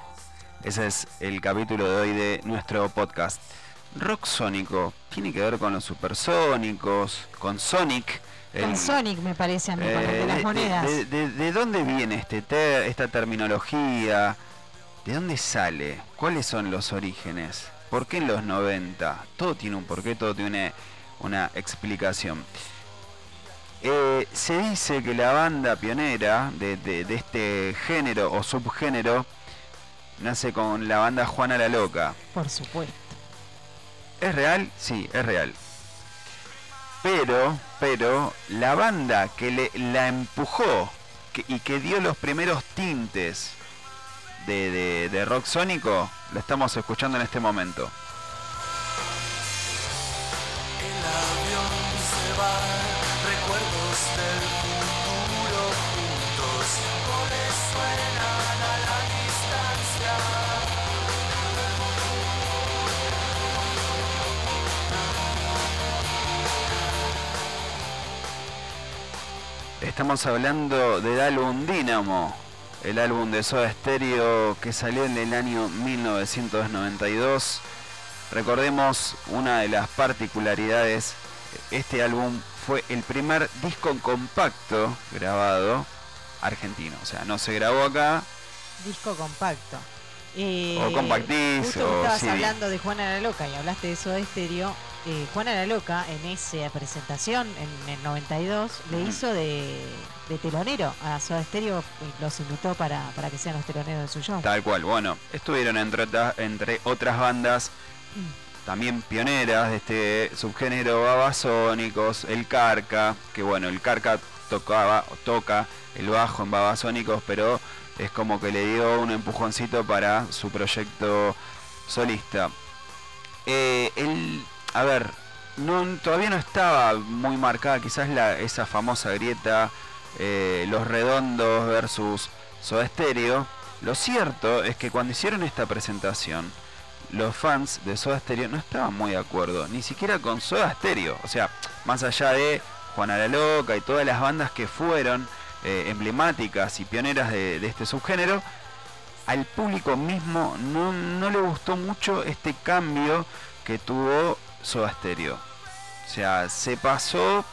Ese es el capítulo de hoy de nuestro podcast. Rock sónico tiene que ver con los supersónicos, con Sonic. Con Sonic me parece a mí, eh, de las monedas. De, dónde viene este esta terminología? ¿De dónde sale? ¿Cuáles son los orígenes? ¿Por qué en los 90? Todo tiene un porqué, todo tiene una explicación. Eh, se dice que la banda pionera de, de- de este género o subgénero nace con la banda Juana la Loca. Por supuesto. ¿Es real? Sí, es real. Pero, pero, la banda que le, la empujó que- y que dio los primeros tintes de, de- de rock sónico, la estamos escuchando en este momento. Estamos hablando del álbum Dynamo, el álbum de Soda Stereo que salió en el año 1992. Recordemos una de las particularidades, este álbum fue el primer disco compacto grabado argentino, o sea, no se grabó acá, Disco compacto. Eh, O compact disc, Justo que o estabas CD. hablando de Juana la Loca y hablaste de eso de estéreo. Eh, Juana la Loca en esa presentación en el 92 le hizo de, de telonero a Soda Stereo y los invitó para, para que sean los teloneros de su show. tal cual. Bueno, estuvieron entre, entre otras bandas también pioneras de este subgénero babasónicos, el Carca, que bueno, el Carca tocaba o toca el bajo en babasónicos, pero es como que le dio un empujoncito para su proyecto solista. Eh, el, a ver, todavía no estaba muy marcada quizás la, esa famosa grieta, eh, los redondos versus Soda Stereo. Lo cierto es que cuando hicieron esta presentación, los fans de Soda Stereo no estaban muy de acuerdo, ni siquiera con Soda Stereo. O sea, más allá de Juana la Loca y todas las bandas que fueron eh, emblemáticas y pioneras de, este subgénero, al público mismo no le gustó mucho este cambio que tuvo Soda Stereo. O sea, se pasó,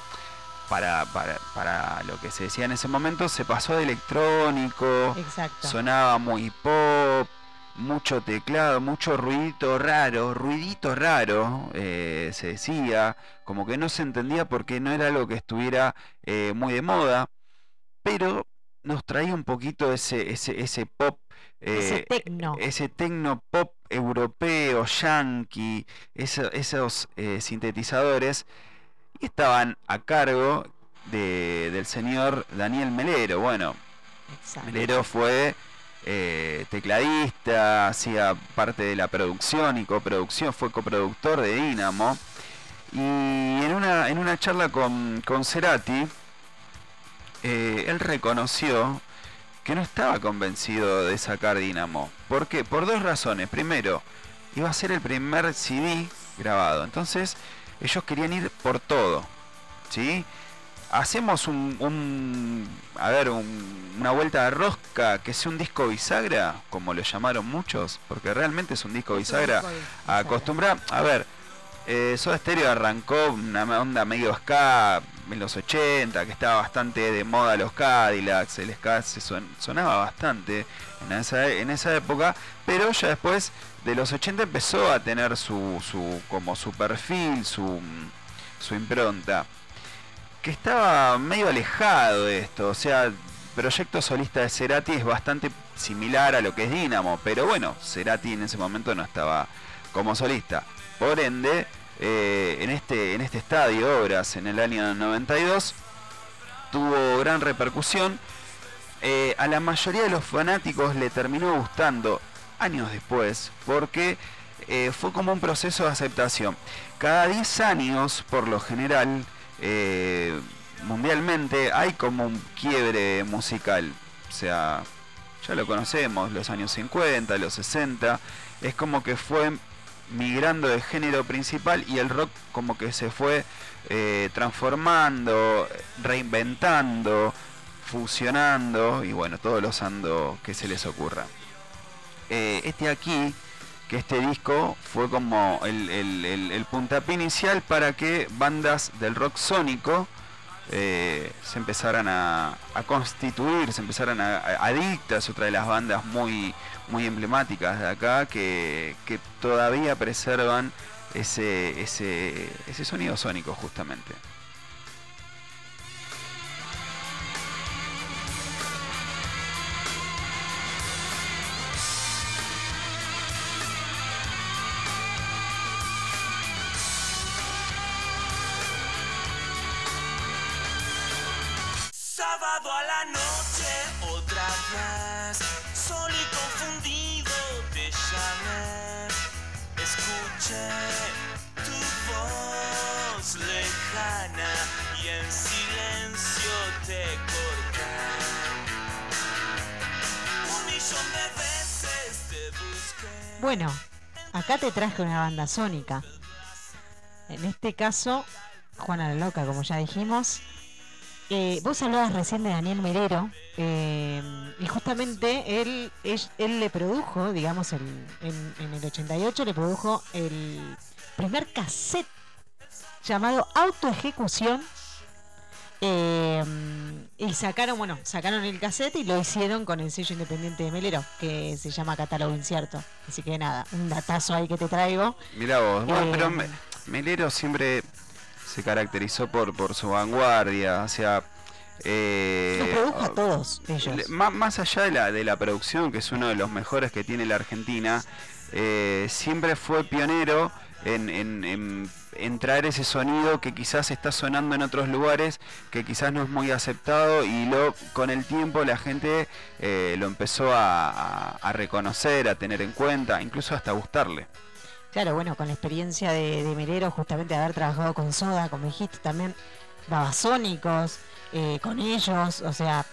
para, para, para lo que se decía en ese momento, se pasó de electrónico, Exacto. sonaba muy pop, mucho teclado, mucho ruidito raro, ruidito raro, eh, se decía, como que no se entendía porque no era algo que estuviera eh, muy de moda, pero nos traía un poquito ese, ese, ese pop, Ese eh, tecno. ese tecno pop europeo, yankee, eso- esos eh, sintetizadores, y estaban a cargo de- del señor Daniel Melero. Bueno, Exacto. Melero fue eh, tecladista, hacía parte de la producción y coproducción, fue coproductor de Dynamo. Y en una, en una charla con, con Cerati, eh, él reconoció que no estaba convencido de sacar Dynamo. ¿Por qué? Por dos razones. Primero, iba a ser el primer CD grabado. Entonces, ellos querían ir por todo. ¿Sí? hacemos un, un- a ver, un- una vuelta de rosca que sea un disco bisagra, como lo llamaron muchos, porque realmente es un disco bisagra. Acostumbra, a ver, eh, Soda Stereo arrancó una onda medio ska en los 80, que estaba bastante de moda los Cadillacs, el ska se son- sonaba bastante en esa, en esa época, pero ya después de los 80 empezó a tener su, su como su perfil, su, su impronta, que estaba medio alejado de esto, o sea, proyecto solista de Cerati es bastante similar a lo que es Dynamo, pero bueno, Cerati en ese momento no estaba como solista. Por ende, eh, en, este, en este estadio, Obras, en el año 92, tuvo gran repercusión. Eh, a la mayoría de los fanáticos le terminó gustando años después, porque eh, fue como un proceso de aceptación. Cada 10 años, por lo general, mundialmente, hay como un quiebre musical. O sea, ya lo conocemos, los años 50, los 60, es como que fue migrando de género principal y el rock como que se fue eh, transformando, reinventando, fusionando y bueno, todos los ando que se les ocurra. Eh, este aquí, que este disco fue como el, el- el- puntapié inicial para que bandas del rock sónico eh, se empezaran a, a constituir, se empezaran a, a- Adictas, otra de las bandas muy, muy emblemáticas de acá, que, que todavía preservan ese, ese, ese sonido sónico justamente. Bueno, acá te traje una banda sónica. En este caso, Juana la Loca, como ya dijimos. Eh, vos hablabas recién de Daniel Merero eh, y justamente él, él, le produjo, digamos, el, en, en el 88 le produjo el primer cassette llamado Autoejecución eh, y sacaron, bueno, sacaron el cassette y lo hicieron con el sello independiente de Melero, que se llama Catálogo Incierto. Así que nada, un datazo ahí que te traigo. Mira vos, bueno, Eh, pero Me- Melero siempre se caracterizó por, por su vanguardia, o sea... eh, Los produjo a oh, todos ellos. Le- má- más allá de la, de la producción, que es uno de los mejores que tiene la Argentina, eh, siempre fue pionero en, en- en- en traer ese sonido que quizás está sonando en otros lugares, que quizás no es muy aceptado y lo con el tiempo la gente eh, lo empezó a, a- reconocer, a tener en cuenta, incluso hasta gustarle. Claro, bueno, con la experiencia de, Melero, justamente haber trabajado con Soda, como dijiste, también Babasónicos, eh, con ellos, o sea,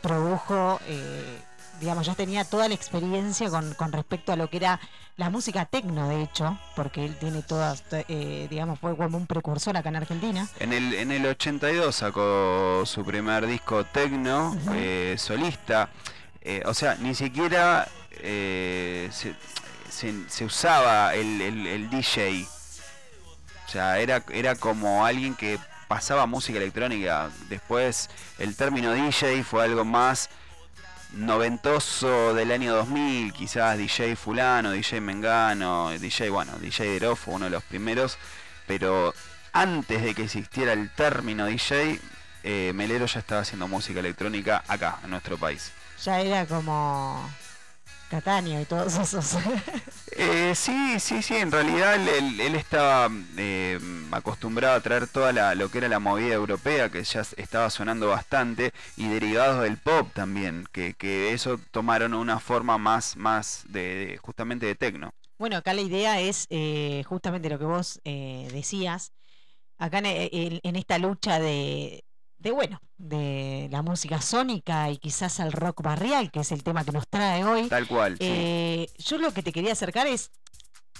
produjo, eh, digamos, ya tenía toda la experiencia con, con respecto a lo que era la música tecno, de hecho, porque él tiene todas, eh, digamos, fue como un precursor acá en Argentina. En el, en el 82 sacó su primer disco tecno, eh, solista. Eh, o sea, ni siquiera eh, se, se- se usaba el, el- el DJ. O sea, era, era como alguien que pasaba música electrónica. Después el término DJ fue algo más noventoso del año 2000, quizás DJ fulano, DJ Mengano, DJ, bueno, DJ Dero fue uno de los primeros, pero antes de que existiera el término DJ, eh, Melero ya estaba haciendo música electrónica acá, en nuestro país. Ya era como Catania y todos esos. Eh, sí, sí, sí, en realidad él, estaba eh, acostumbrado a traer toda la, lo que era la movida europea, que ya estaba sonando bastante, y derivados del pop también, que, que eso tomaron una forma más, más de, de- justamente de tecno. Bueno, acá la idea es eh, justamente lo que vos eh, decías, acá en, en- en esta lucha de, de, bueno, de la música sónica y quizás al rock barrial, que es el tema que nos trae hoy. Tal cual. sí. Eh, yo lo que te quería acercar es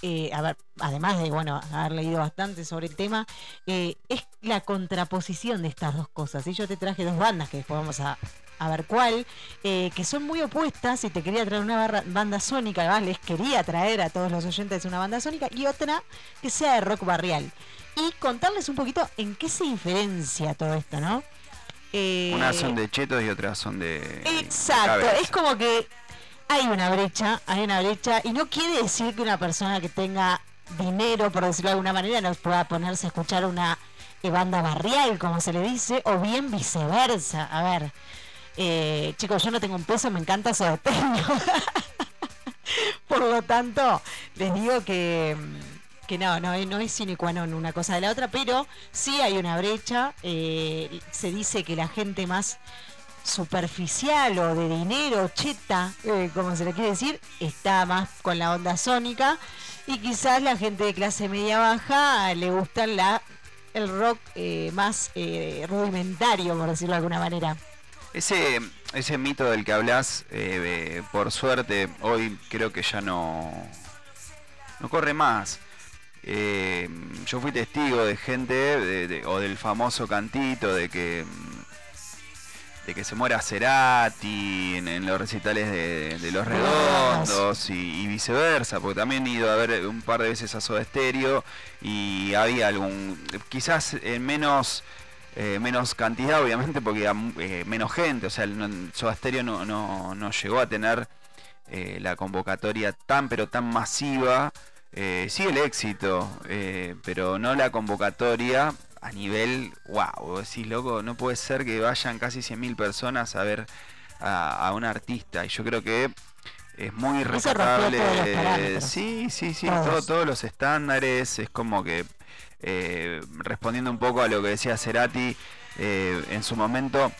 eh, a ver, además de bueno haber leído bastante sobre el tema, eh, es la contraposición de estas dos cosas. Y yo te traje dos bandas que después vamos a, a ver cuál, que son muy opuestas. Y te quería traer una barra- banda sónica, además les quería traer a todos los oyentes una banda sónica, y otra que sea de rock barrial. Y contarles un poquito en qué se diferencia todo esto, ¿no? Eh, Unas son de chetos y otras son de. Exacto, es como que hay una brecha, hay una brecha, y no quiere decir que una persona que tenga dinero, por decirlo de alguna manera, no pueda ponerse a escuchar una eh, banda barrial, como se le dice, o bien viceversa. A ver, eh, chicos, yo no tengo un peso, me encanta Soda Stereo. por lo tanto, les digo que, que no, no, no es sine qua non una cosa de la otra, pero sí hay una brecha. eh, se dice que la gente más superficial o de dinero, cheta, eh, como se le quiere decir, está más con la onda sónica y quizás la gente de clase media baja le gusta el rock eh, más rudimentario, por decirlo de alguna manera. Ese, ese mito del que hablas, por suerte, hoy creo que ya no, no corre más. Eh, yo fui testigo de gente, de- de- o del famoso cantito, de que de que se muera Cerati en, en los recitales de, de Los Redondos y, y viceversa, porque también he ido a ver un par de veces a Soda Stereo y había algún, quizás en menos eh, menos cantidad, obviamente, porque había eh, menos gente. O sea, el, no- Soda Stereo no, no, no llegó a tener eh, la convocatoria tan, pero tan masiva. Eh, sí el éxito, eh, pero no la convocatoria a nivel, wow, decís, loco, no puede ser que vayan casi 100.000 personas a ver a, a un artista. Y yo creo que es muy parámetros. Sí, sí, sí, Todos. todo- todos los estándares. Es como que, eh, respondiendo un poco a lo que decía Cerati, eh, en su momento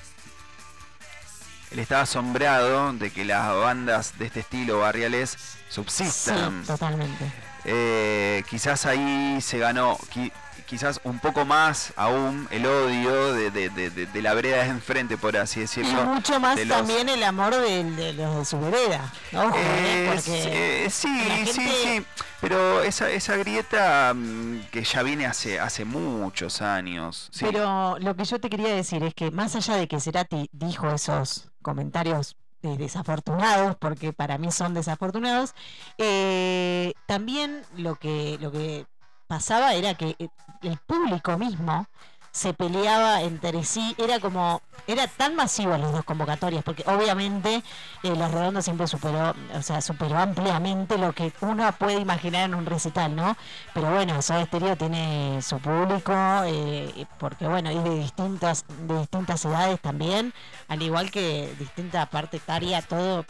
él estaba asombrado de que las bandas de este estilo barriales Sí, subsistan. totalmente. Eh, quizás ahí se ganó qui- quizás un poco más aún el odio de, de- de- de- de la vereda de enfrente, por así Y decirlo. mucho más los- también el amor de, los de su vereda. Ojo, ¿eh? Porque eh, sí, sí, sí, pero esa, esa grieta mm, que ya viene hace, hace muchos años. sí. Pero lo que yo te quería decir es que más allá de que Cerati dijo esos comentarios desafortunados, porque para mí son desafortunados, eh, también lo que, lo que pasaba era que eh, el público mismo se peleaba entre sí, era como, era tan masivo las dos convocatorias, porque obviamente eh, Los Redondos siempre superó, o sea, superó ampliamente lo que uno puede imaginar en un recital, ¿no? Pero bueno, Soda Stereo tiene su público, eh, porque bueno, es de distintas, de distintas edades también, al igual que distinta parte etaria, todo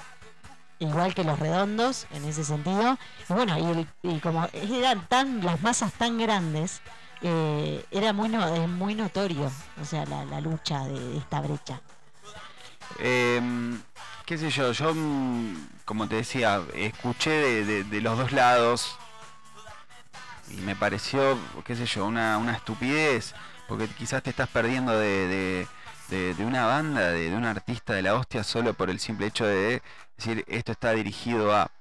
igual que los redondos en ese sentido. Y bueno, y, como eran tan, las masas tan grandes, eh, era muy no- muy notorio, o sea, la, lucha de, esta brecha. Em, qué sé yo, yo mm, como te decía, escuché de, de- los dos lados y me pareció, qué sé yo, una, una estupidez, porque quizás te estás perdiendo de, de- una banda, de un artista de la hostia solo por el simple hecho de decir esto está dirigido a...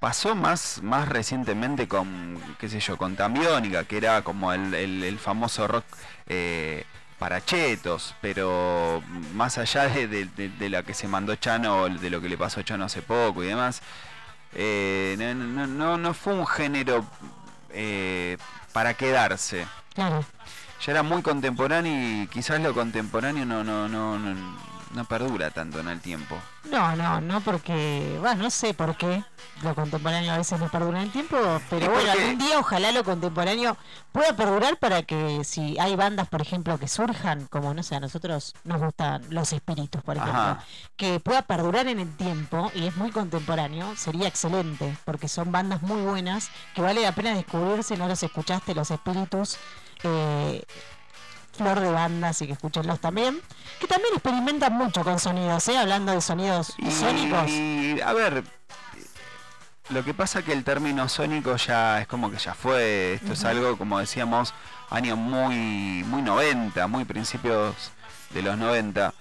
Pasó más, más recientemente con, qué sé yo, con Tambiónica, que era como el, el- el famoso rock eh, para chetos, pero más allá de, de- de- de la que se mandó Chano, de lo que le pasó a Chano hace poco y demás, eh, no, no- no- no fue un género eh, para quedarse. Claro. Ya era muy contemporáneo y quizás lo contemporáneo no, no, no, no, no perdura tanto en el tiempo. No, no, no porque, bueno, no sé por qué lo contemporáneo a veces no perdura en el tiempo, pero bueno, porque- algún día ojalá lo contemporáneo pueda perdurar para que si hay bandas, por ejemplo, que surjan, como no sé, a nosotros nos gustan los espíritus, por ejemplo, Ajá. que pueda perdurar en el tiempo y es muy contemporáneo, sería excelente, porque son bandas muy buenas, que vale la pena descubrirse, no los escuchaste, los espíritus. eh, flor de bandas y que escuchenlos también, que también experimentan mucho con sonidos, ¿eh? hablando de sonidos Y, sónicos. y, a ver, lo que pasa que el término sónico ya es como que ya fue, esto es algo como decíamos, años muy muy 90, muy principios de los 90.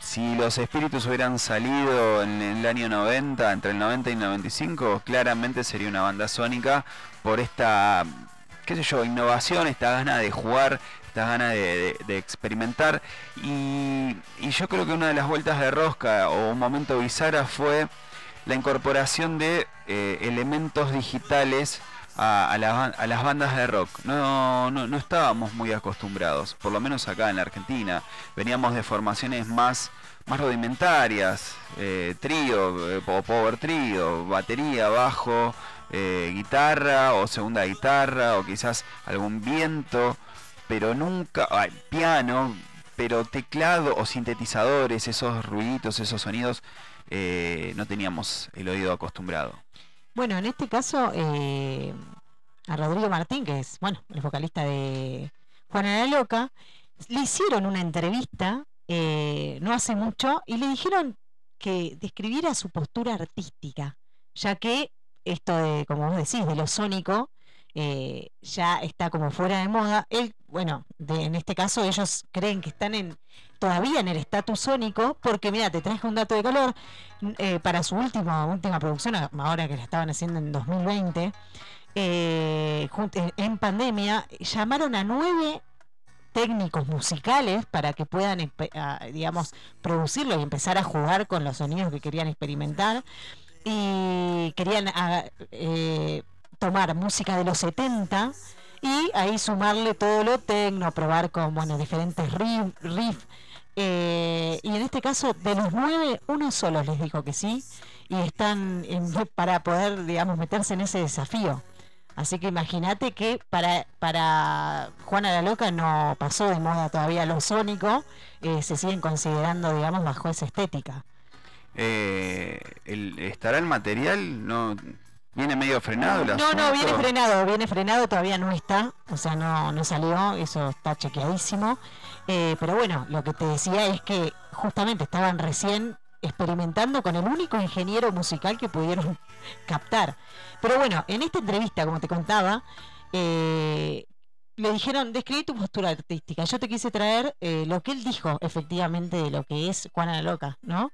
si los espíritus hubieran salido en el año 90, entre el 90 y el 95, claramente sería una banda sónica por esta, qué sé yo, innovación, esta gana de jugar, esta gana de, de- experimentar. Y, y yo creo que una de las vueltas de rosca o un momento bisagra fue la incorporación de eh, elementos digitales a, a las bandas de rock. No, no, no estábamos muy acostumbrados, por lo menos acá en la Argentina. Veníamos de formaciones más, más rudimentarias, eh, trío, eh, power trío, batería, bajo, eh, guitarra o segunda guitarra o quizás algún viento, pero nunca, piano, pero teclado o sintetizadores, esos ruiditos, esos sonidos, eh, no teníamos el oído acostumbrado. Bueno, en este caso, eh, a Rodrigo Martín, que es, bueno, el vocalista de Juana la Loca, le hicieron una entrevista eh, no hace mucho y le dijeron que describiera su postura artística, ya que esto de, como vos decís, de lo sónico, eh, ya está como fuera de moda. Bueno, de- en este caso ellos creen que están en todavía en el estatus sónico, porque mira, te traje un dato de color, eh, para su última, última producción, ahora que la estaban haciendo en 2020, eh, eh, en pandemia, llamaron a nueve técnicos musicales para que puedan, digamos, producirlo y empezar a jugar con los sonidos que querían experimentar. Y querían ah, eh, tomar música de los 70 y ahí sumarle todo lo tecno, probar con bueno, diferentes riff, riff. Eh, y en este caso, de los nueve, uno solo les dijo que sí y están para poder, digamos, meterse en ese desafío. Así que imagínate que para, para Juana la Loca no pasó de moda todavía lo sónico, eh, se siguen considerando, digamos, bajo esa estética. Eh, el, ¿Estará el material? ¿No? ¿Viene medio frenado el No, no, viene frenado, viene frenado, todavía no está, o sea, no, no salió, eso está chequeadísimo. Eh, pero bueno, lo que te decía es que justamente estaban recién experimentando con el único ingeniero musical que pudieron captar. Pero bueno, en esta entrevista, como te contaba, eh, le dijeron, describí tu postura artística. Yo te quise traer eh, lo que él dijo efectivamente de lo que es Juana la Loca, ¿no?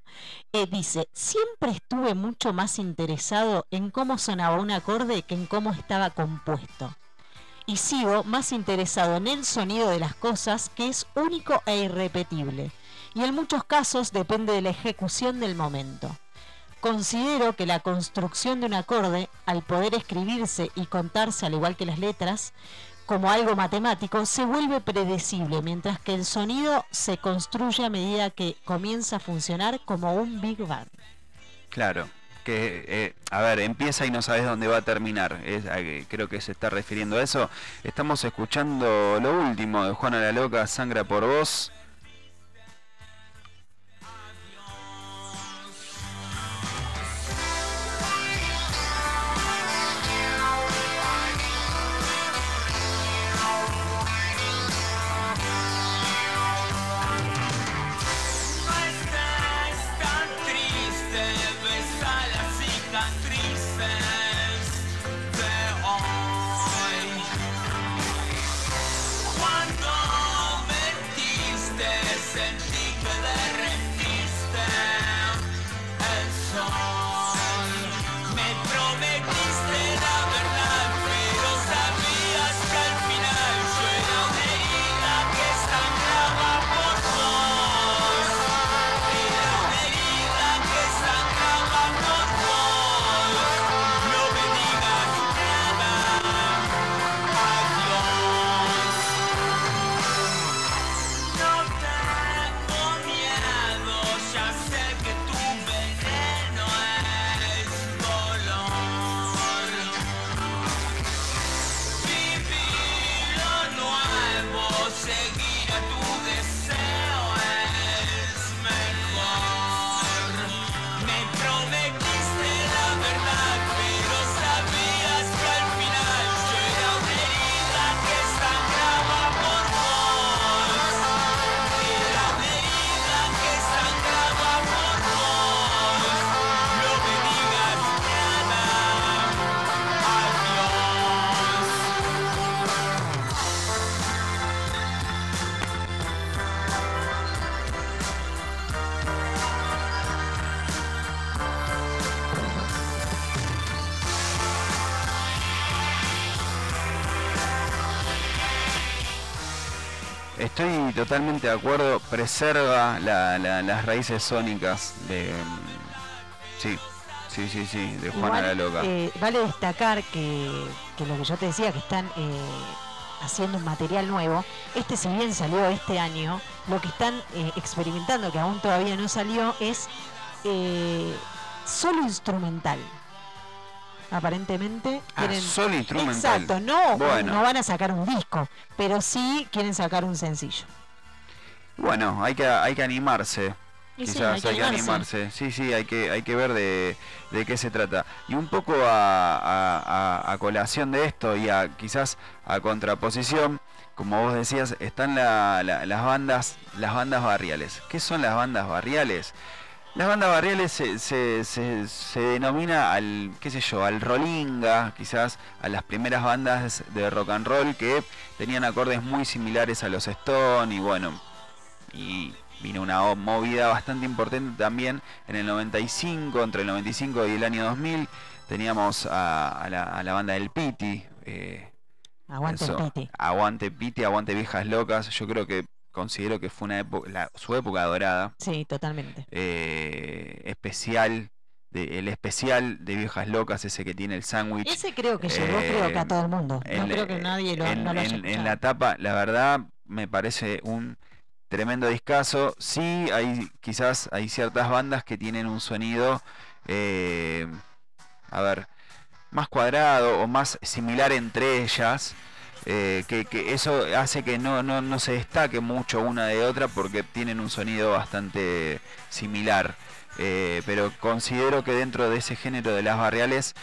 Eh, dice, siempre estuve mucho más interesado en cómo sonaba un acorde que en cómo estaba compuesto. Y sigo más interesado en el sonido de las cosas que es único e irrepetible. Y en muchos casos depende de la ejecución del momento. Considero que la construcción de un acorde, al poder escribirse y contarse al igual que las letras, como algo matemático, se vuelve predecible, mientras que el sonido se construye a medida que comienza a funcionar como un Big Bang. Claro. Que, eh, a ver, empieza y no sabes dónde va a terminar. Creo que se está refiriendo a eso. Estamos escuchando lo último de Juana la Loca, Sangra por Vos. Totalmente de acuerdo. Preserva la- la- las raíces sónicas de. Sí, sí, sí, sí, de Juana Igual, la Loca. eh, vale destacar que, que lo que yo te decía, que están eh, haciendo un material nuevo. Este, si bien salió este año, lo que están eh, experimentando, que aún todavía no salió, es eh, solo instrumental. Aparentemente Ah, quieren. solo instrumental. Exacto, no, Bueno. no van a sacar un disco, pero sí quieren sacar un sencillo. Bueno, hay que, hay que animarse. Y sí, Quizás hay que hay que animarse. animarse. Sí, sí, hay que, hay que ver de, de qué se trata. Y un poco a, a- a- a colación de esto y a quizás a contraposición, como vos decías, están la- la- las bandas, las bandas barriales. ¿Qué son las bandas barriales? Las bandas barriales se, se, se- se denomina al, qué sé yo, al rollinga, quizás a las primeras bandas de rock and roll que tenían acordes muy similares a los Stone y bueno, y vino una movida bastante importante también en el 95, entre el 95 y el año 2000, teníamos a, a la, a la banda del Piti. eh, Aguante eso, el piti. Aguante Piti, aguante Viejas Locas, yo creo que considero que fue una época, la- su época dorada, Sí, totalmente. eh, especial, de- el especial de Viejas Locas, ese que tiene el sándwich. Ese creo que llegó, creo que a Eh, todo el mundo. No en- creo que nadie lo, en, no lo haya en- la tapa, la verdad, me parece un tremendo discazo. Sí, hay quizás hay ciertas bandas que tienen un sonido, eh, a ver, más cuadrado o más similar entre ellas. eh, que, que eso hace que no, no, no se destaque mucho una de otra porque tienen un sonido bastante similar. Eh, pero considero que dentro de ese género de las barriales,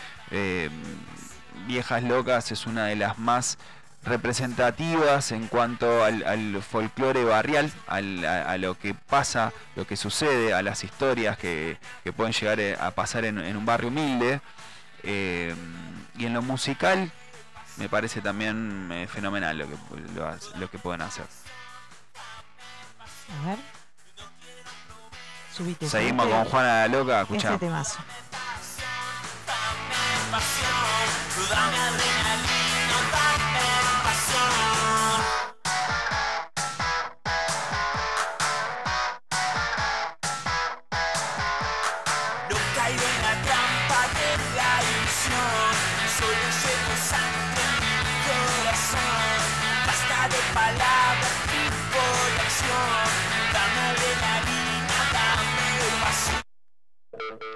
Viejas Locas es una de las más representativas en cuanto al, al folclore barrial, al- a, a lo que pasa, lo que sucede, a las historias que, que pueden llegar eh, a pasar en, en un barrio humilde. Eh, y en lo musical me parece también eh, fenomenal lo que, lo, lo que pueden hacer. A ver. Subite. Seguimos subite con Juana la Loca, Ese temazo.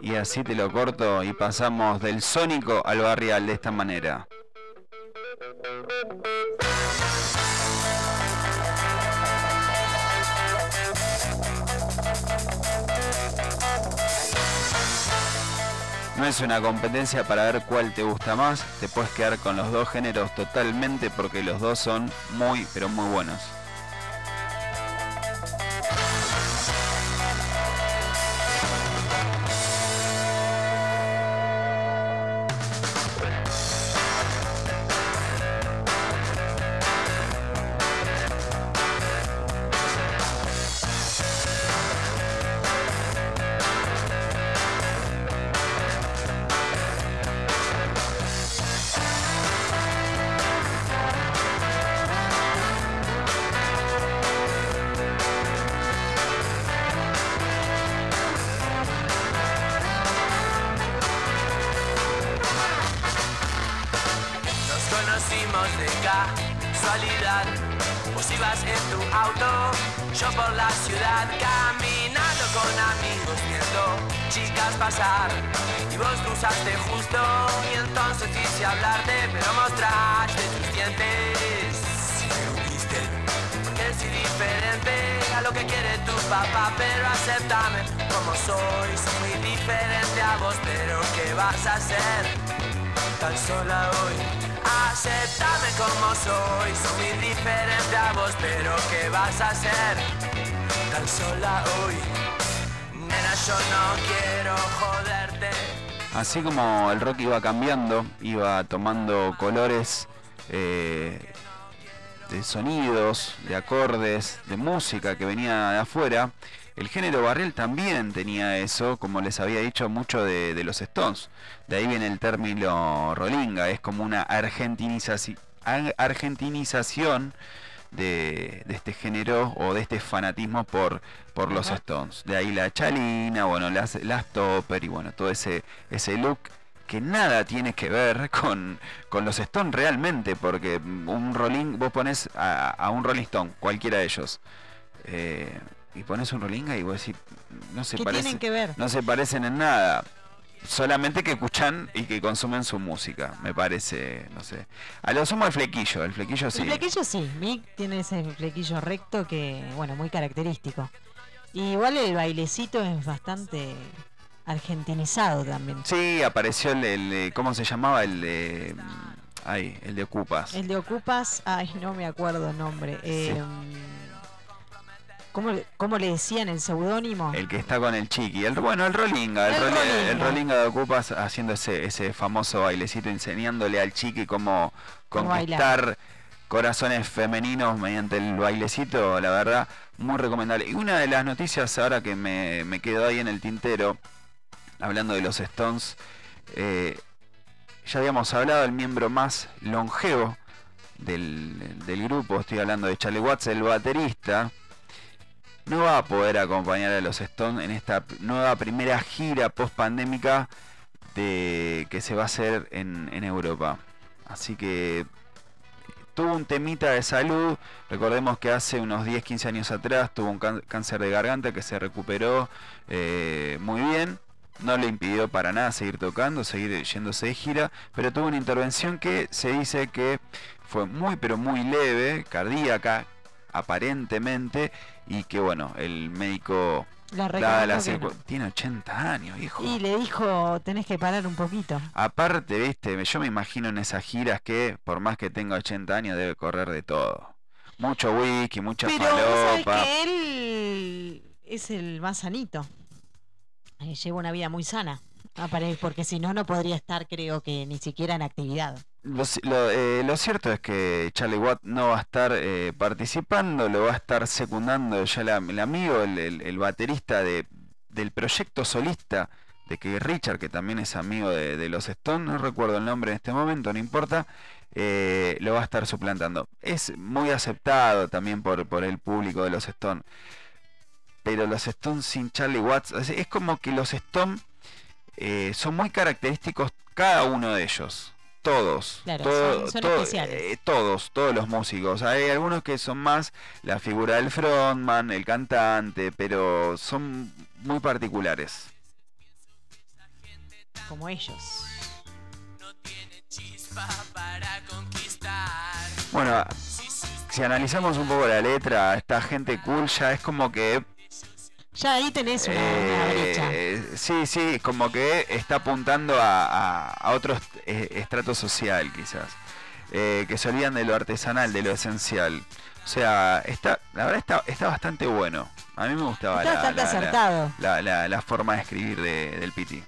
Y así te lo corto y pasamos del sónico al barrial de esta manera. No es una competencia para ver cuál te gusta más, te puedes quedar con los dos géneros totalmente porque los dos son muy, pero muy buenos. Así como el rock iba cambiando, iba tomando colores eh, de sonidos, de acordes, de música que venía de afuera, el género barrial también tenía eso, como les había dicho, mucho de, los Stones. De ahí viene el término rolinga, es como una argentinizaci- ar- argentinización de, de este género o de este fanatismo por, por los. Stones. De ahí la chalina, bueno, las, las topper y bueno, todo ese, ese look que nada tiene que ver con, con los Stones realmente, porque un Rolling, vos pones a, a un Rolling Stone, cualquiera de ellos, eh, y pones un Rolling y vos decís, no se ¿Qué parece, tienen que ver? no se parecen en nada. Solamente que escuchan y que consumen su música, me parece, no sé. A lo sumo el flequillo, el flequillo sí. El flequillo sí, Mick tiene ese flequillo recto que, bueno, muy característico. Y igual el bailecito es bastante argentinizado también. Sí, apareció el, el, eh, ¿cómo se llamaba? El de, ay, el de Ocupas. El de Ocupas, ay, no me acuerdo el nombre. Eh, ¿cómo, le- cómo le decían el seudónimo? El que está con el chiqui. El, bueno, el Rolinga. El, El Roli- Rolinga. el Rolinga de Ocupas haciendo ese, ese famoso bailecito, enseñándole al chiqui cómo conquistar corazones femeninos mediante el bailecito. La verdad, muy recomendable. Y una de las noticias ahora que me, me quedó ahí en el tintero, hablando de los Stones, eh, ya habíamos hablado del miembro más longevo del, del grupo, estoy hablando de Charlie Watts, el baterista, no va a poder acompañar a los Stones en esta nueva primera gira post pandémica de que se va a hacer en, Europa. Así que tuvo un temita de salud. Recordemos que hace unos 10-15 años atrás tuvo un cáncer de garganta que se recuperó eh, muy bien. No le impidió para nada seguir tocando, seguir yéndose de gira, pero tuvo una intervención que se dice que fue muy pero muy leve, cardíaca aparentemente, y que bueno, el médico La la circu- tiene 80 años, hijo. Y le dijo, tenés que parar un poquito. Aparte, viste, yo me imagino en esas giras que por más que tenga 80 años debe correr de todo. Mucho whisky, mucha Pero que él es el más sanito. Eh, lleva una vida muy sana. Apare- Porque si no, no podría estar, creo que ni siquiera en actividad. Lo, eh, cierto es que Charlie Watt no va a estar eh, participando, lo va a estar secundando ya el amigo, el, el- baterista de, del proyecto solista de que Richard, que también es amigo de, de los Stones, no recuerdo el nombre en este momento, no importa, eh, lo va a estar suplantando. Es muy aceptado también por, por el público de los Stones. Pero los Stones sin Charlie Watts, es como que los Stones eh, son muy característicos cada uno de ellos. Todos, Claro, todo- son- son todo- eh, todos, todos los músicos. Hay algunos que son más la figura del frontman, el cantante, pero son muy particulares. Como ellos. Bueno, si analizamos un poco la letra, esta gente cool ya es como que Ya ahí tenés una, una brecha. Eh, sí, sí, como que está apuntando a, a, a otro eh, estrato social, quizás. Eh, que se olvidan de lo artesanal, de lo esencial. O sea, está, la verdad está, está bastante bueno. A mí me gustaba Está la, bastante la- acertado. la- la- la forma de escribir de- del Piti.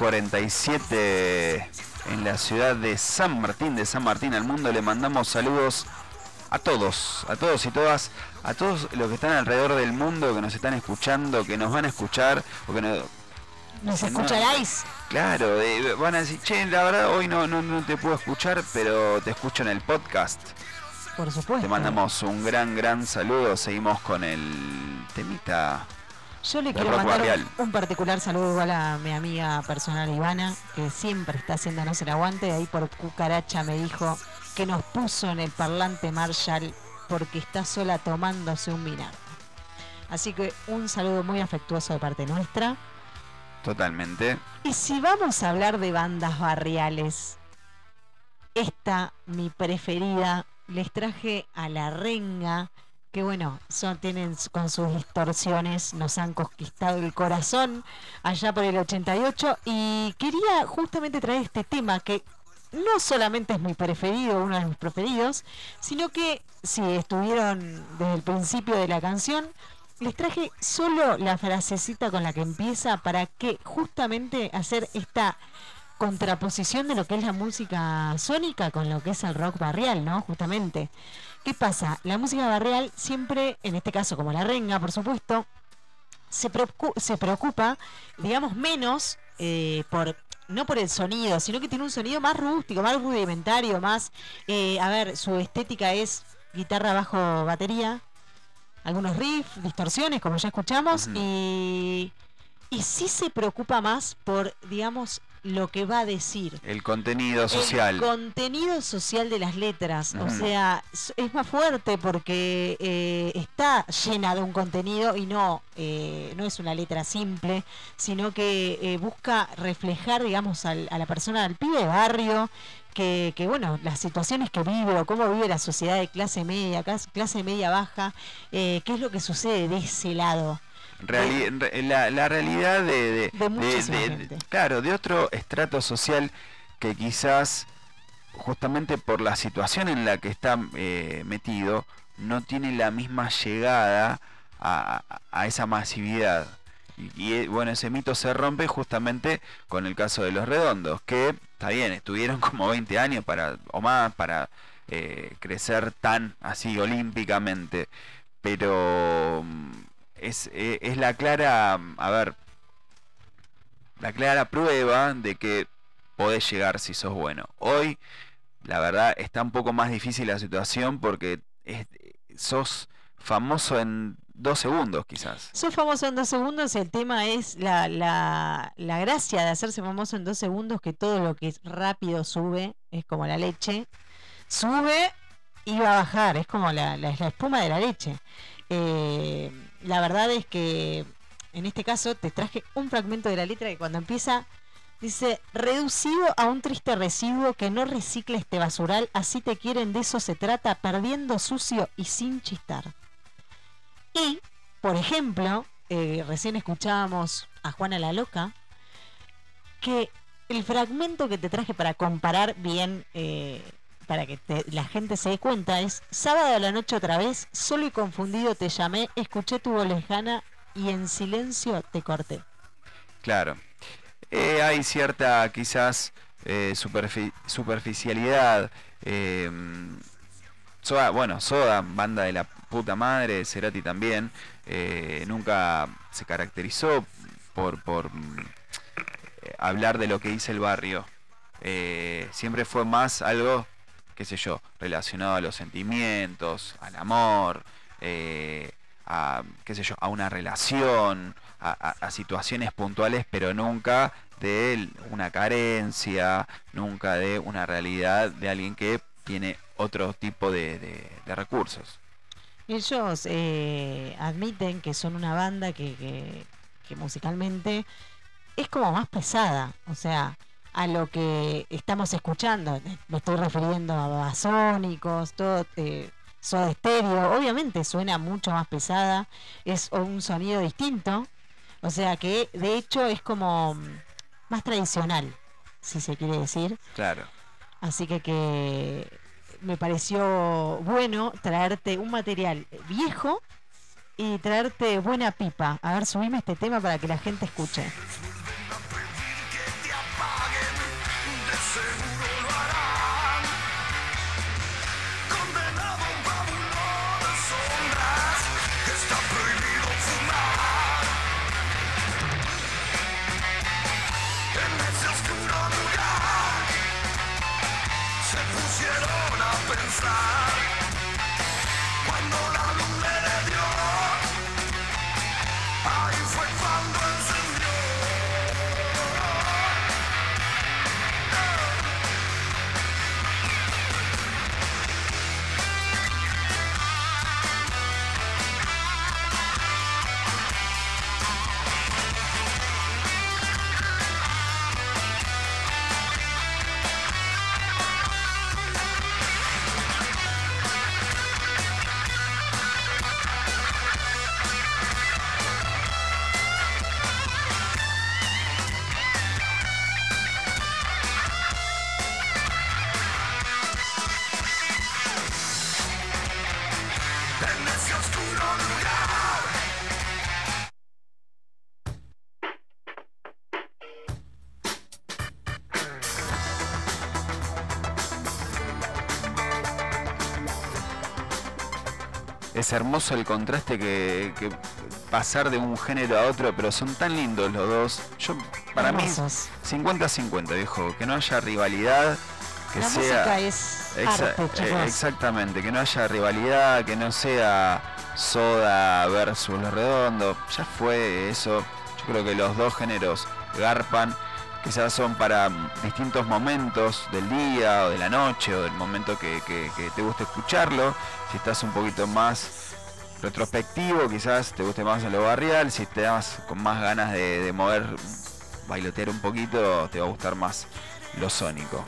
47 en la ciudad de San Martín, de San Martín al mundo. Le mandamos saludos a todos, a todos y todas, a todos los que están alrededor del mundo, que nos están escuchando, que nos van a escuchar, o que no, nos escucharáis. Claro, van a decir, che, la verdad hoy no, no, no te puedo escuchar, pero te escucho en el podcast. Por supuesto. Te mandamos un gran, gran saludo. Seguimos con el temita yo le quiero mandar un particular saludo igual a mi amiga personal Ivana, que siempre está haciéndonos el aguante. Ahí por cucaracha me dijo que nos puso en el parlante Marshall porque está sola tomándose un vinagre. Así que un saludo muy afectuoso de parte nuestra. Totalmente. Y si vamos a hablar de bandas barriales, esta, mi preferida, les traje a La Renga, que bueno, son, tienen con sus distorsiones, nos han conquistado el corazón allá por el 88. Y quería justamente traer este tema que no solamente es mi preferido, uno de mis preferidos, sino que si estuvieron desde el principio de la canción, les traje solo la frasecita con la que empieza para que justamente hacer esta contraposición de lo que es la música sónica con lo que es el rock barrial, ¿no? Justamente. ¿Qué pasa? La música barrial siempre, en este caso como la renga, por supuesto, se, preocu- se preocupa, digamos, menos eh, por no por el sonido, sino que tiene un sonido más rústico, más rudimentario, más, eh, a ver, su estética es guitarra, bajo, batería, algunos riffs, distorsiones, como ya escuchamos, y, y sí se preocupa más por, digamos, lo que va a decir. El contenido social. El contenido social de las letras. O sea, es más fuerte porque eh, está llena de un contenido y no, eh, no es una letra simple, sino que eh, busca reflejar, digamos, al- a la persona, al pibe de barrio, que, que, bueno, las situaciones que vive o cómo vive la sociedad de clase media, clas- clase media baja, eh, qué es lo que sucede de ese lado. Reali- re- la, la realidad de, de- De claro de otro estrato social que quizás justamente por la situación en la que está eh, metido no tiene la misma llegada a, a- a esa masividad. Y, y, eh, bueno ese mito se rompe justamente con el caso de los redondos que está bien estuvieron como 20 años para o más para eh, crecer tan así olímpicamente pero mm, es, eh, es la clara, a ver, la clara prueba de que podés llegar si sos bueno. Hoy, la verdad, está un poco más difícil la situación porque sos famoso en dos segundos quizás. Soy famoso en dos segundos, el tema es la, la, la gracia de hacerse famoso en dos segundos, que todo lo que es rápido sube, es como la leche, sube y va a bajar, es como la, la- la espuma de la leche. Eh, la verdad es que en este caso te traje un fragmento de la letra que cuando empieza dice, reducido a un triste residuo que no recicla este basural, así te quieren, de eso se trata, perdiendo sucio y sin chistar. Y, por ejemplo, eh, recién escuchábamos a Juana la Loca, que el fragmento que te traje para comparar bien, eh, para que te- la gente se dé cuenta, es sábado a la noche otra vez, solo y confundido te llamé, escuché tu voz lejana y en silencio te corté. Claro. Eh, hay cierta quizás eh, superfi- superficialidad. eh, Soda, bueno, Soda, banda de la puta madre, Cerati también, eh, nunca se caracterizó por, por eh, hablar de lo que dice el barrio. Siempre fue más algo, qué sé yo, relacionado a los sentimientos, al amor, eh, a, qué sé yo, a una relación, a, situaciones puntuales, pero nunca de una carencia, nunca de una realidad de alguien que tiene otro tipo de, recursos. Ellos eh, admiten que son una banda que musicalmente es como más pesada, o sea, a lo que estamos escuchando. Me estoy refiriendo a basónicos, todo, eh, Soda Stereo, obviamente suena mucho más pesada, es un sonido distinto, o sea que de hecho es como mm, más tradicional, si se quiere decir. Claro. Así que, que me pareció bueno traerte un material viejo y traerte buena pipa. A ver, subime este tema para que la gente escuche. Es hermoso el contraste que, que pasar de un género a otro, pero son tan lindos los dos. Yo, para mí, Hermosos. 50-50, viejo. Que no haya rivalidad, que la sea. música es Exa- arte, eh, exactamente, que no haya rivalidad, que no sea Soda versus Los Redondos. Ya fue eso. Yo creo que los dos géneros garpan. Quizás son para distintos momentos del día o de la noche o del momento que, te guste escucharlo. Si estás un poquito más retrospectivo, quizás te guste más lo barrial. Si das con más ganas de, de mover, bailotear un poquito, te va a gustar más lo sónico.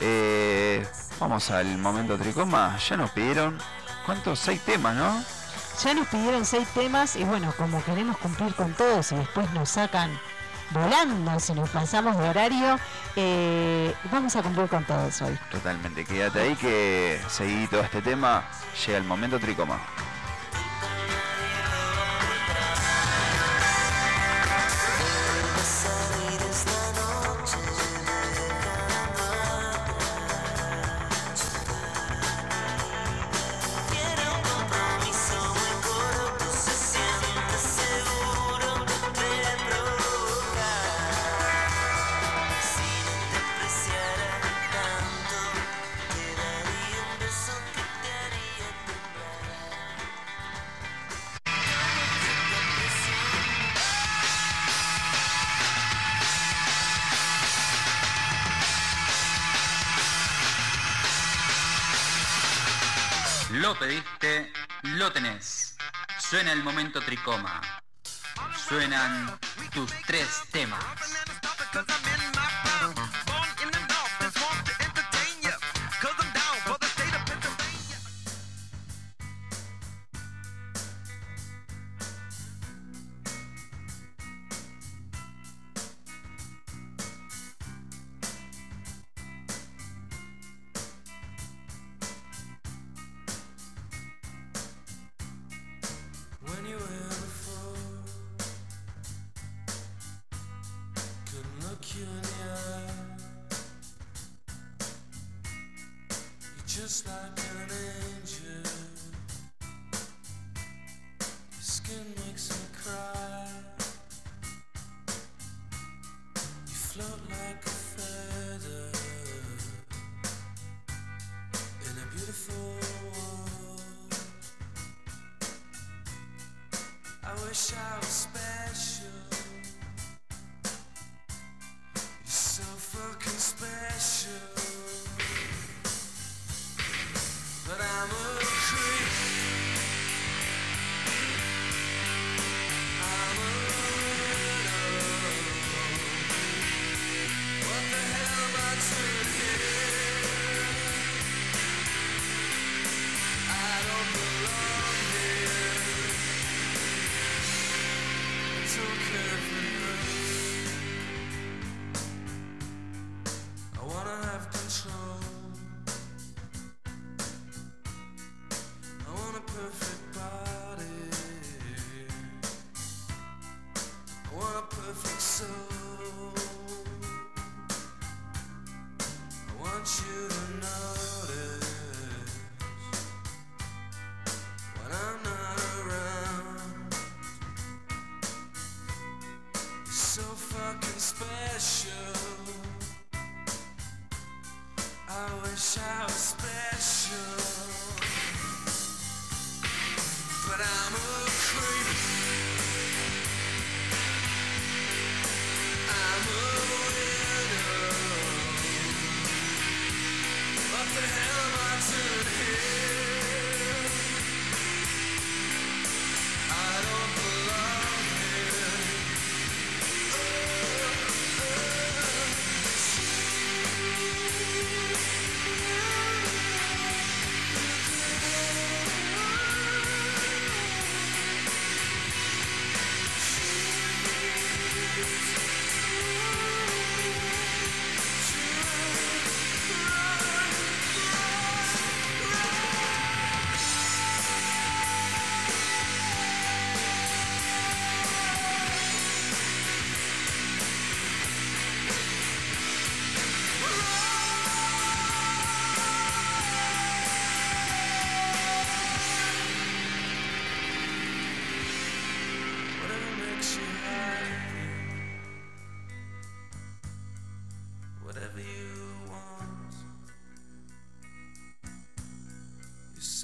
Eh, vamos al momento tricoma. Ya nos pidieron, ¿cuántos? Seis temas, ¿no? Ya nos pidieron seis temas y bueno, como queremos cumplir con todos y después nos sacan volando si nos pasamos de horario, eh, vamos a cumplir con todos hoy. Totalmente, quédate ahí que seguí todo este tema. Llega el momento tricoma. Pediste, lo tenés. Suena el momento tricoma. Suenan tus tres temas.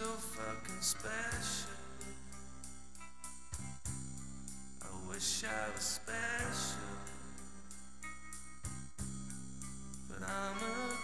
So fucking special. I wish I was special, but I'm a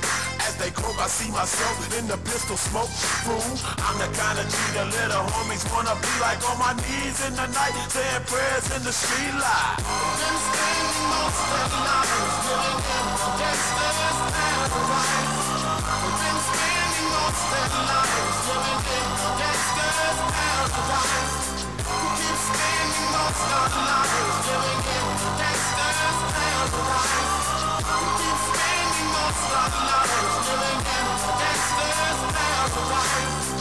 They croak, I see myself in the pistol smoke room. I'm the kind of G the little homies wanna be like on my knees in the night, saying prayers in the street light. Been spending most of the nights living in gangsters paradise. Gangsters paradise.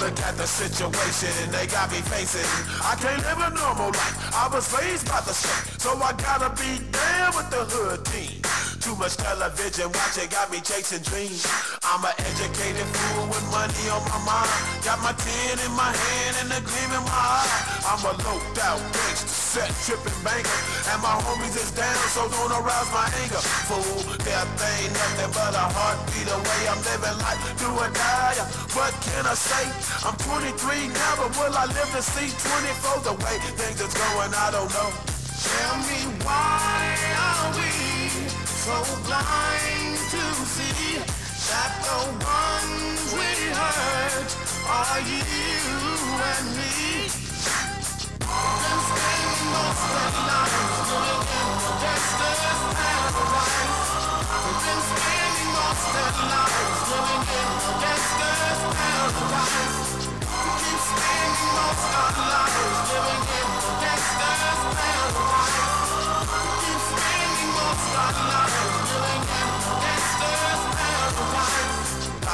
Look at the situation they got me facing. I can't live a normal life. I was raised by the state, so I gotta be down with the hood team. Too much television watching got me chasing dreams. I'm an educated fool with money on my mind. Got my ten in my hand and a gleam in my eye. I'm a loped out gangster, set tripping banker. And my homies is down, so don't arouse my anger. Fool, death ain't nothing but a heartbeat away. I'm living life, do or die. What can I say? I'm 23 now, but will I live to see 24? The way things is going, I don't know. Tell me why are we so blind to see that the ones we hurt are you and me? Been spending most of nights living in gangsters' paradise. Been spending most of nights living in gangsters' paradise. Keep spending most of nights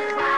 Bye.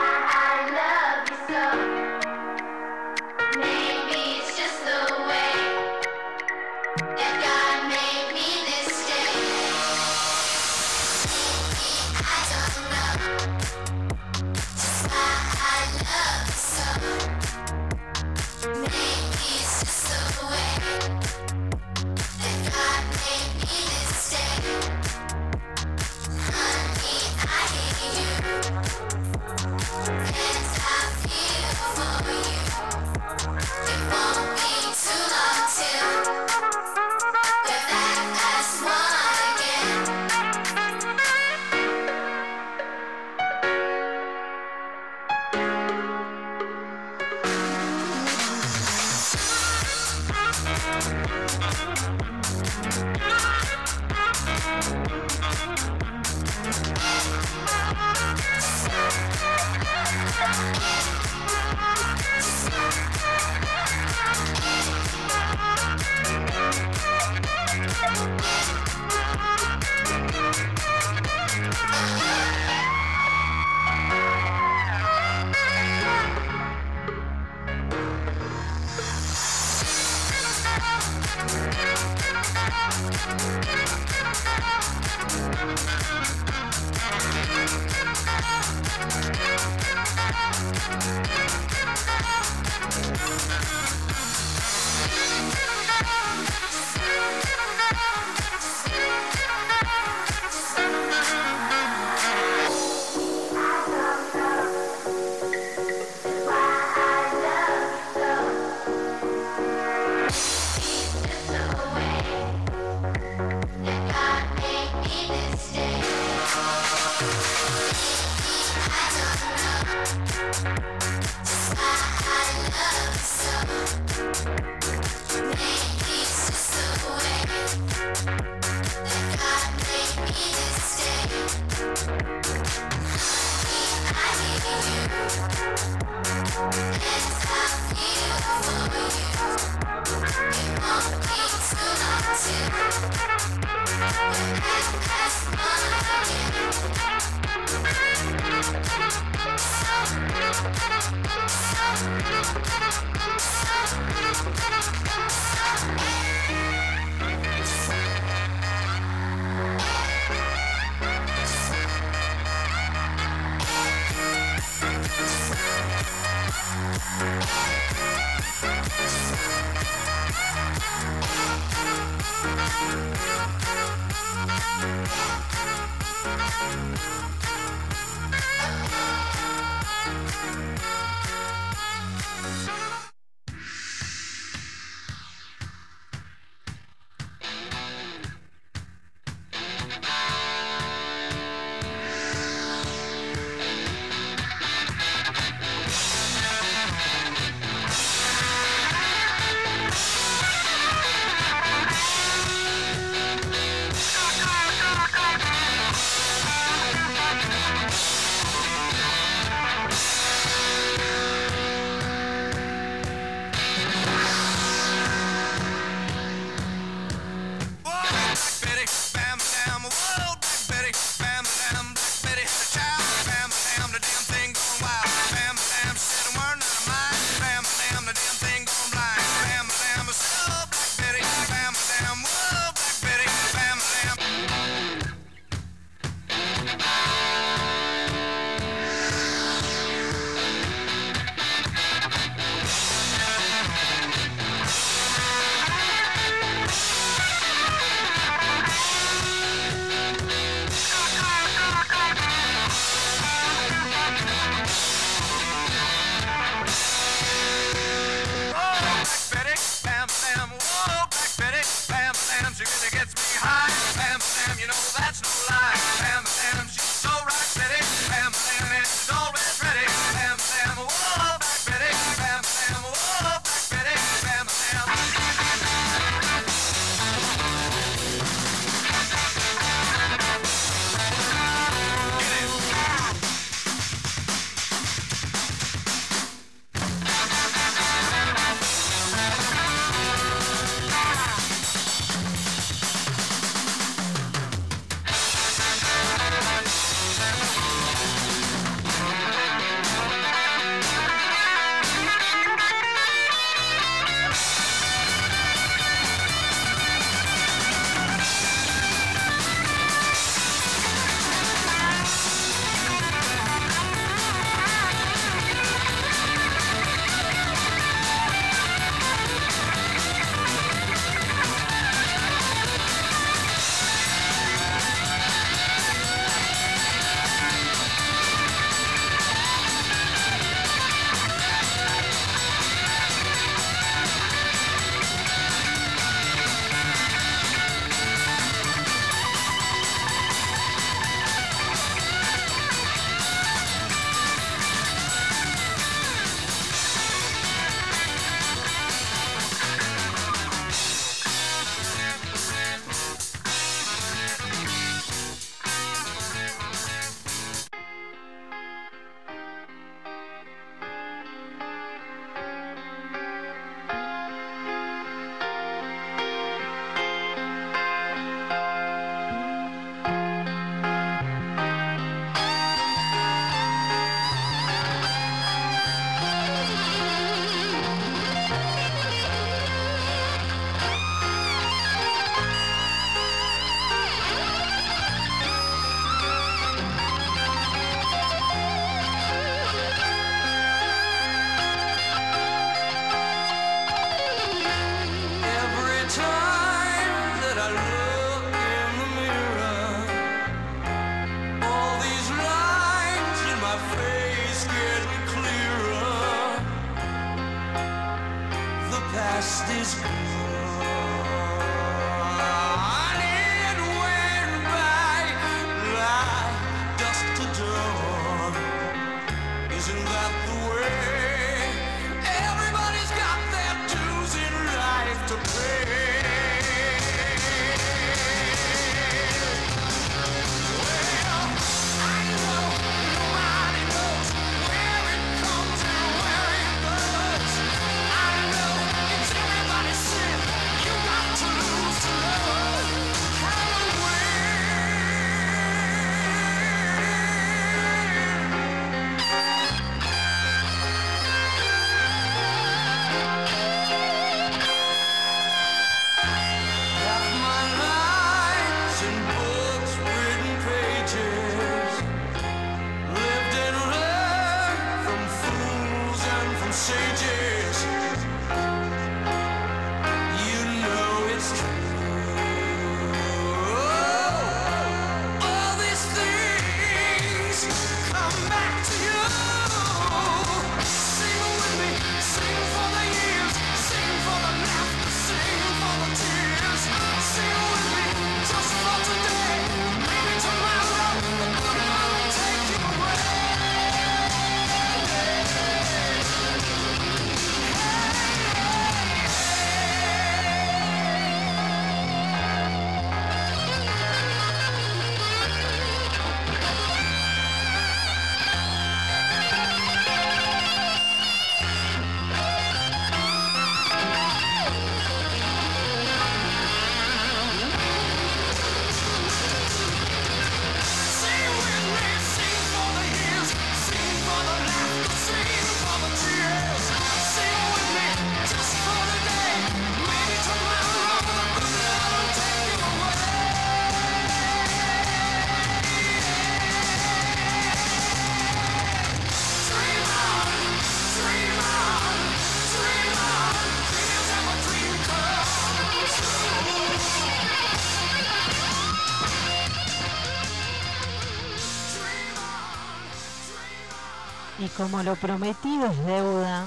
Como lo prometido es deuda,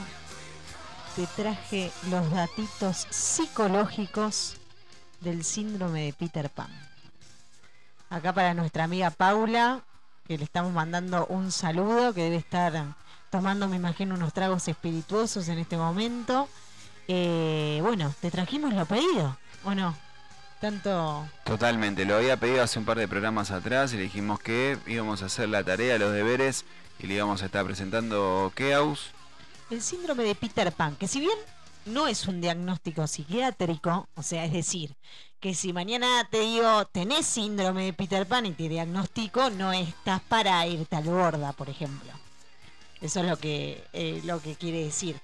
te traje los datitos psicológicos del síndrome de Peter Pan. Acá para nuestra amiga Paula, que le estamos mandando un saludo, que debe estar tomando, me imagino, unos tragos espirituosos en este momento. Eh, bueno, te trajimos lo pedido, ¿o no? Tanto Totalmente, lo había pedido hace un par de programas atrás y le dijimos que íbamos a hacer la tarea, los deberes y le íbamos a estar presentando Keaus. El síndrome de Peter Pan, que si bien no es un diagnóstico psiquiátrico, o sea, es decir, que si mañana te digo tenés síndrome de Peter Pan y te diagnostico, no estás para irte al borda, por ejemplo. Eso es lo que, eh, lo que quiere decir.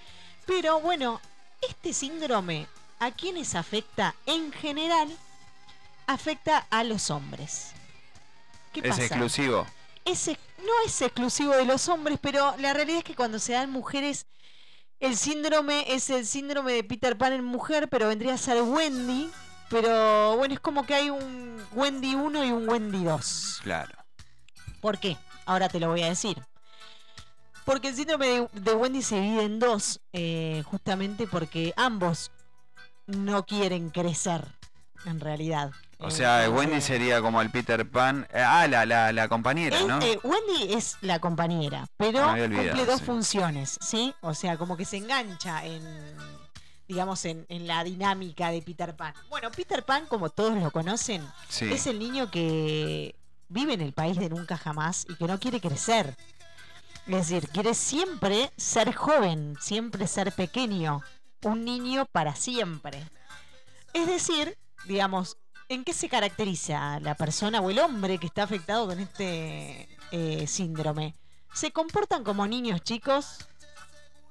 Pero bueno, este síndrome, ¿a quiénes afecta? En general, afecta a los hombres. ¿Qué Es pasa? exclusivo. es ex- no es exclusivo de los hombres, pero la realidad es que cuando se dan mujeres, el síndrome es el síndrome de Peter Pan en mujer, pero vendría a ser Wendy. Pero bueno, es como que hay un Wendy 1 y un Wendy 2. Claro. ¿Por qué? Ahora te lo voy a decir. Porque el síndrome de, de Wendy se divide en dos, eh, justamente porque ambos no quieren crecer, en realidad. O Eh, sea, Wendy sería como el Peter Pan. eh, ah, la, la, la compañera, Es, ¿no? eh, Wendy es la compañera, pero olvidado, cumple dos sí. funciones, ¿sí? O sea, como que se engancha en, digamos, en, en la dinámica de Peter Pan. Bueno, Peter Pan, como todos lo conocen, Sí. es el niño que vive en el país de nunca jamás y que no quiere crecer. Es decir, quiere siempre ser joven, siempre ser pequeño, un niño para siempre. Es decir, digamos, ¿en qué se caracteriza la persona o el hombre que está afectado con este eh, síndrome? Se comportan como niños chicos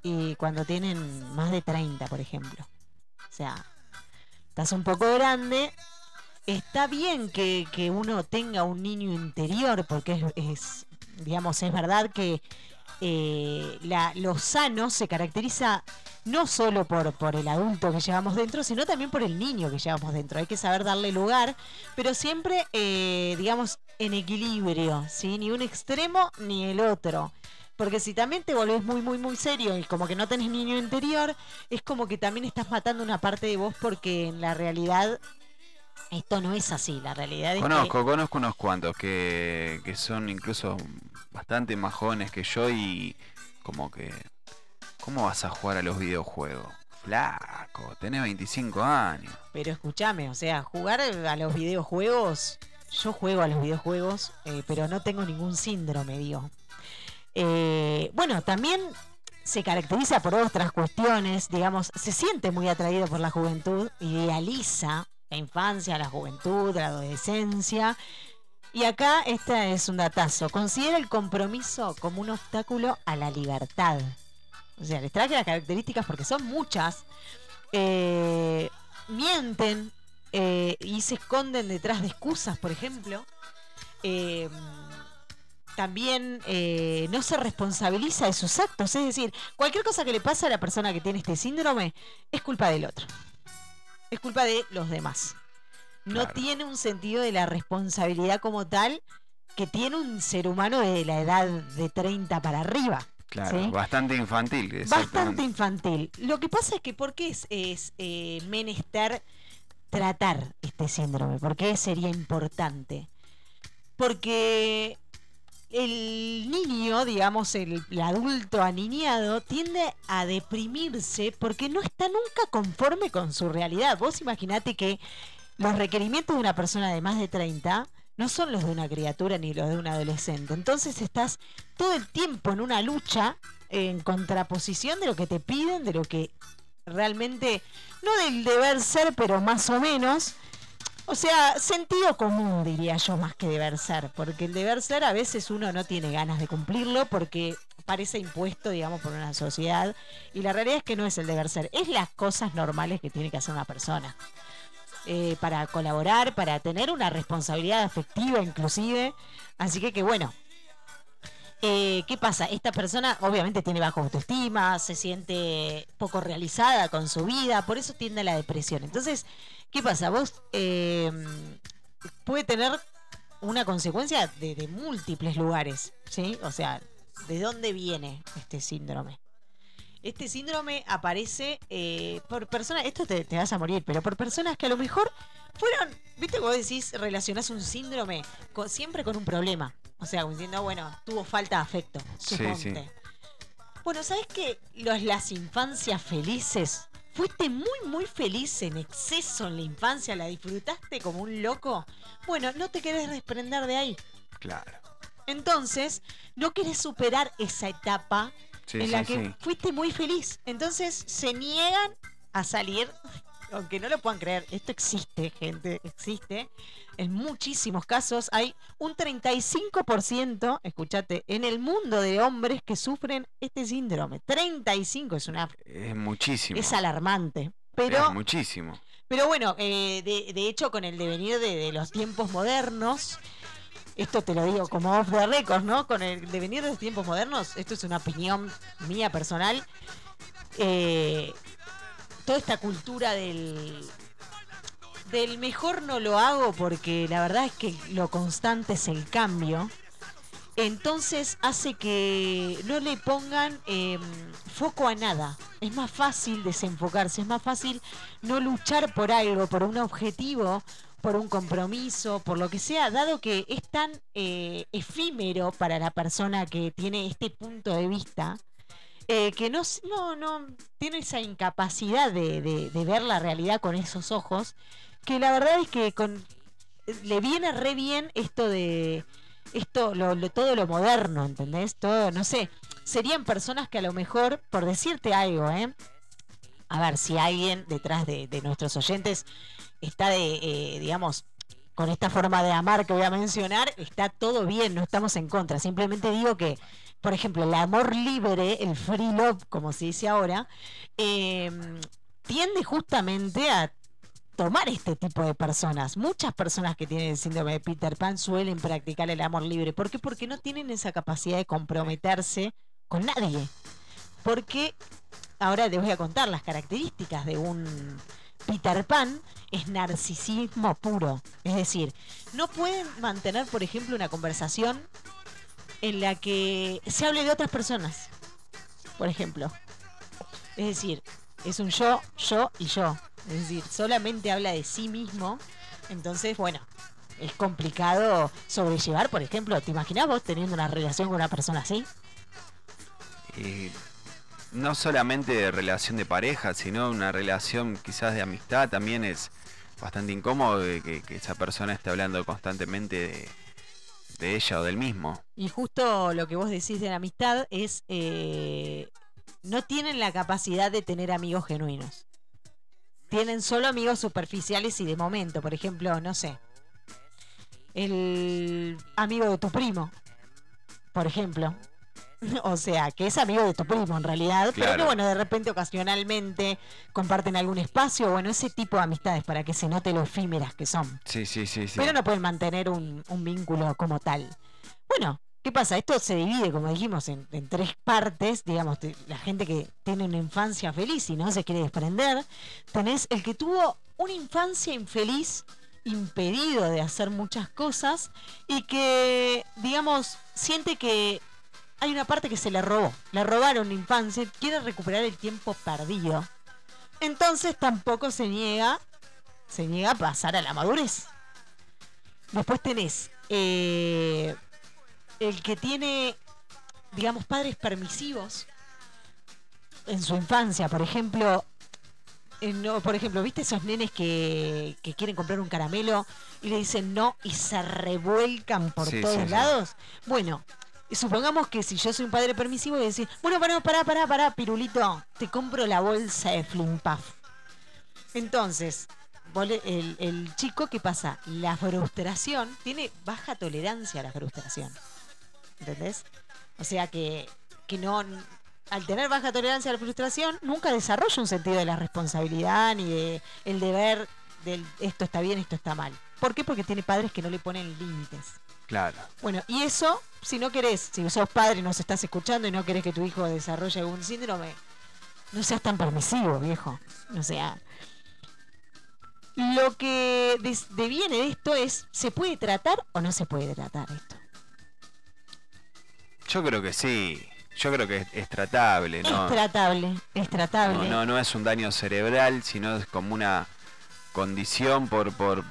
y cuando tienen más de 30, por ejemplo. O sea, estás un poco grande. Está bien que, uno tenga un niño interior, porque es, digamos, es verdad que eh, la, lo sano se caracteriza no solo por, por el adulto que llevamos dentro, sino también por el niño que llevamos dentro. Hay que saber darle lugar, pero siempre, eh, digamos, en equilibrio, ¿sí? Ni un extremo ni el otro. Porque si también te volvés muy, muy, muy serio y como que no tenés niño interior, es como que también estás matando una parte de vos porque en la realidad esto no es así. La realidad es Conozco, conozco unos cuantos que, que son incluso bastante más jóvenes que yo y como que... ¿Cómo vas a jugar a los videojuegos? Flaco, tenés 25 años. que... Pero escúchame, o sea, jugar a los videojuegos, yo juego a los videojuegos, eh, pero no tengo ningún síndrome, digo. Eh, bueno, también se caracteriza por otras cuestiones, digamos, se siente muy atraído por la juventud, idealiza la infancia, la juventud, la adolescencia. Y acá este es un datazo. Considera el compromiso como un obstáculo a la libertad. O sea, les traje las características porque son muchas. Eh, mienten eh, y se esconden detrás de excusas, por ejemplo. Eh, también no se responsabiliza de sus actos. Es decir, cualquier cosa que le pasa a la persona que tiene este síndrome es culpa del otro. Es culpa de los demás. No Claro. tiene un sentido de la responsabilidad como tal que tiene un ser humano de la edad de 30 para arriba. Claro, ¿sí? bastante infantil. Bastante infantil. Lo que pasa es que ¿por qué es, es, eh, menester tratar este síndrome? ¿Por qué sería importante? Porque el niño, digamos, el, adulto aniñado, tiende a deprimirse porque no está nunca conforme con su realidad. Vos imaginate que los requerimientos de una persona de más de 30 no son los de una criatura ni los de un adolescente. Entonces estás todo el tiempo en una lucha en contraposición de lo que te piden, de lo que realmente, no del deber ser, pero más o menos. O sea, sentido común diría yo más que deber ser, porque el deber ser a veces uno no tiene ganas de cumplirlo porque parece impuesto, digamos, por una sociedad y la realidad es que no es el deber ser, es las cosas normales que tiene que hacer una persona. Eh, para colaborar, para tener una responsabilidad afectiva inclusive. Así que que bueno. Eh, ¿Qué pasa? Esta persona obviamente tiene baja autoestima, se siente poco realizada con su vida, por eso tiende a la depresión. Entonces, ¿qué pasa? Vos eh, puede tener una consecuencia de, de múltiples lugares, ¿sí? O sea, ¿de dónde viene este síndrome? Este síndrome aparece eh, por personas, esto te, te vas a morir, pero por personas que a lo mejor fueron, viste, vos decís, relacionás un síndrome con- siempre con un problema. O sea, diciendo, bueno, tuvo falta de afecto. Sí. Bueno, ¿sabes qué? Los, las infancias felices. ¿Fuiste muy, muy feliz en exceso en la infancia? ¿La disfrutaste como un loco? Bueno, no te querés desprender de ahí. Claro. Entonces, no querés superar esa etapa Sí, en sí, la que sí. fuiste muy feliz. Entonces se niegan a salir, aunque no lo puedan creer. Esto existe, gente, existe. En muchísimos casos hay un 35%, escúchate, en el mundo de hombres que sufren este síndrome. 35 es una Es muchísimo. es alarmante. Pero Es muchísimo. pero bueno, eh, de, de hecho, con el devenir de, de los tiempos modernos, esto te lo digo como off the record, ¿no? Con el devenir de los tiempos modernos, esto es una opinión mía personal. eh, toda esta cultura del del mejor no lo hago porque la verdad es que lo constante es el cambio. Entonces hace que no le pongan eh, foco a nada. Es más fácil desenfocarse, es más fácil no luchar por algo, por un objetivo, por un compromiso, por lo que sea, dado que es tan eh, efímero para la persona que tiene este punto de vista, eh, que no, no, no tiene esa incapacidad de ver la realidad con esos ojos, que la verdad es que con, le viene re bien esto de esto, lo, todo lo moderno, ¿entendés? Todo, no sé, serían personas que a lo mejor, por decirte algo, ¿eh? A ver, si alguien detrás de, de nuestros oyentes está de, eh, digamos, con esta forma de amar que voy a mencionar, está todo bien, no estamos en contra. Simplemente digo que, por ejemplo, el amor libre, el free love, como se dice ahora, eh, tiende justamente a tomar este tipo de personas. Muchas personas que tienen el síndrome de Peter Pan suelen practicar el amor libre. ¿Por qué? Porque no tienen esa capacidad de comprometerse con nadie. Porque ahora les voy a contar las características de un Peter Pan es narcisismo puro. Es decir, no pueden mantener, por ejemplo, una conversación en la que se hable de otras personas, por ejemplo. Es decir, es un yo, yo y yo. Es decir, solamente habla de sí mismo. Entonces, bueno, es complicado sobrellevar, por ejemplo. ¿Te imaginas vos teniendo una relación con una persona así? Y no solamente de relación de pareja, sino una relación quizás de amistad también es bastante incómodo de que, que esa persona esté hablando constantemente de, de ella o del mismo. Y justo lo que vos decís de la amistad es, eh, no tienen la capacidad de tener amigos genuinos. Tienen solo amigos superficiales y de momento, por ejemplo, no sé, el amigo de tu primo, por ejemplo. O sea, que es amigo de tu primo en realidad, pero que bueno, de repente ocasionalmente comparten algún espacio, bueno, ese tipo de amistades para que se note lo efímeras que son. Sí, sí, sí, sí. Pero no pueden mantener un, un vínculo como tal. Bueno, ¿qué pasa? Esto se divide, como dijimos, en, tres partes. Digamos, la gente que tiene una infancia feliz y no se quiere desprender. Tenés el que tuvo una infancia infeliz, impedido de hacer muchas cosas y que, digamos, siente que hay una parte que se le robó. Le robaron la infancia, quiere recuperar el tiempo perdido. Entonces tampoco se niega, se niega a pasar a la madurez. Después tenés eh, el que tiene, digamos, padres permisivos en su infancia. Por ejemplo, eh, no, por ejemplo, ¿viste esos nenes que, que quieren comprar un caramelo y le dicen no y se revuelcan por Sí, todos sí, sí. lados? Bueno, supongamos que si yo soy un padre permisivo y decir, bueno, pará, pará, pará, pará, pirulito, te compro la bolsa de Flimpaf. Entonces, el, el chico, ¿qué pasa? La frustración, tiene baja tolerancia a la frustración. ¿Entendés? O sea que, que no. Al tener baja tolerancia a la frustración, nunca desarrolla un sentido de la responsabilidad ni de el deber del esto está bien, esto está mal. ¿Por qué? Porque tiene padres que no le ponen límites. Claro. Bueno, y eso, si no querés, si sos padre y nos estás escuchando y no querés que tu hijo desarrolle algún síndrome, no seas tan permisivo, viejo. O sea, lo que deviene de esto es, ¿se puede tratar o no se puede tratar esto? Yo creo que sí. Yo creo que es, es tratable, ¿no? Es tratable, es tratable. No, no, no es un daño cerebral, sino es como una condición por, por,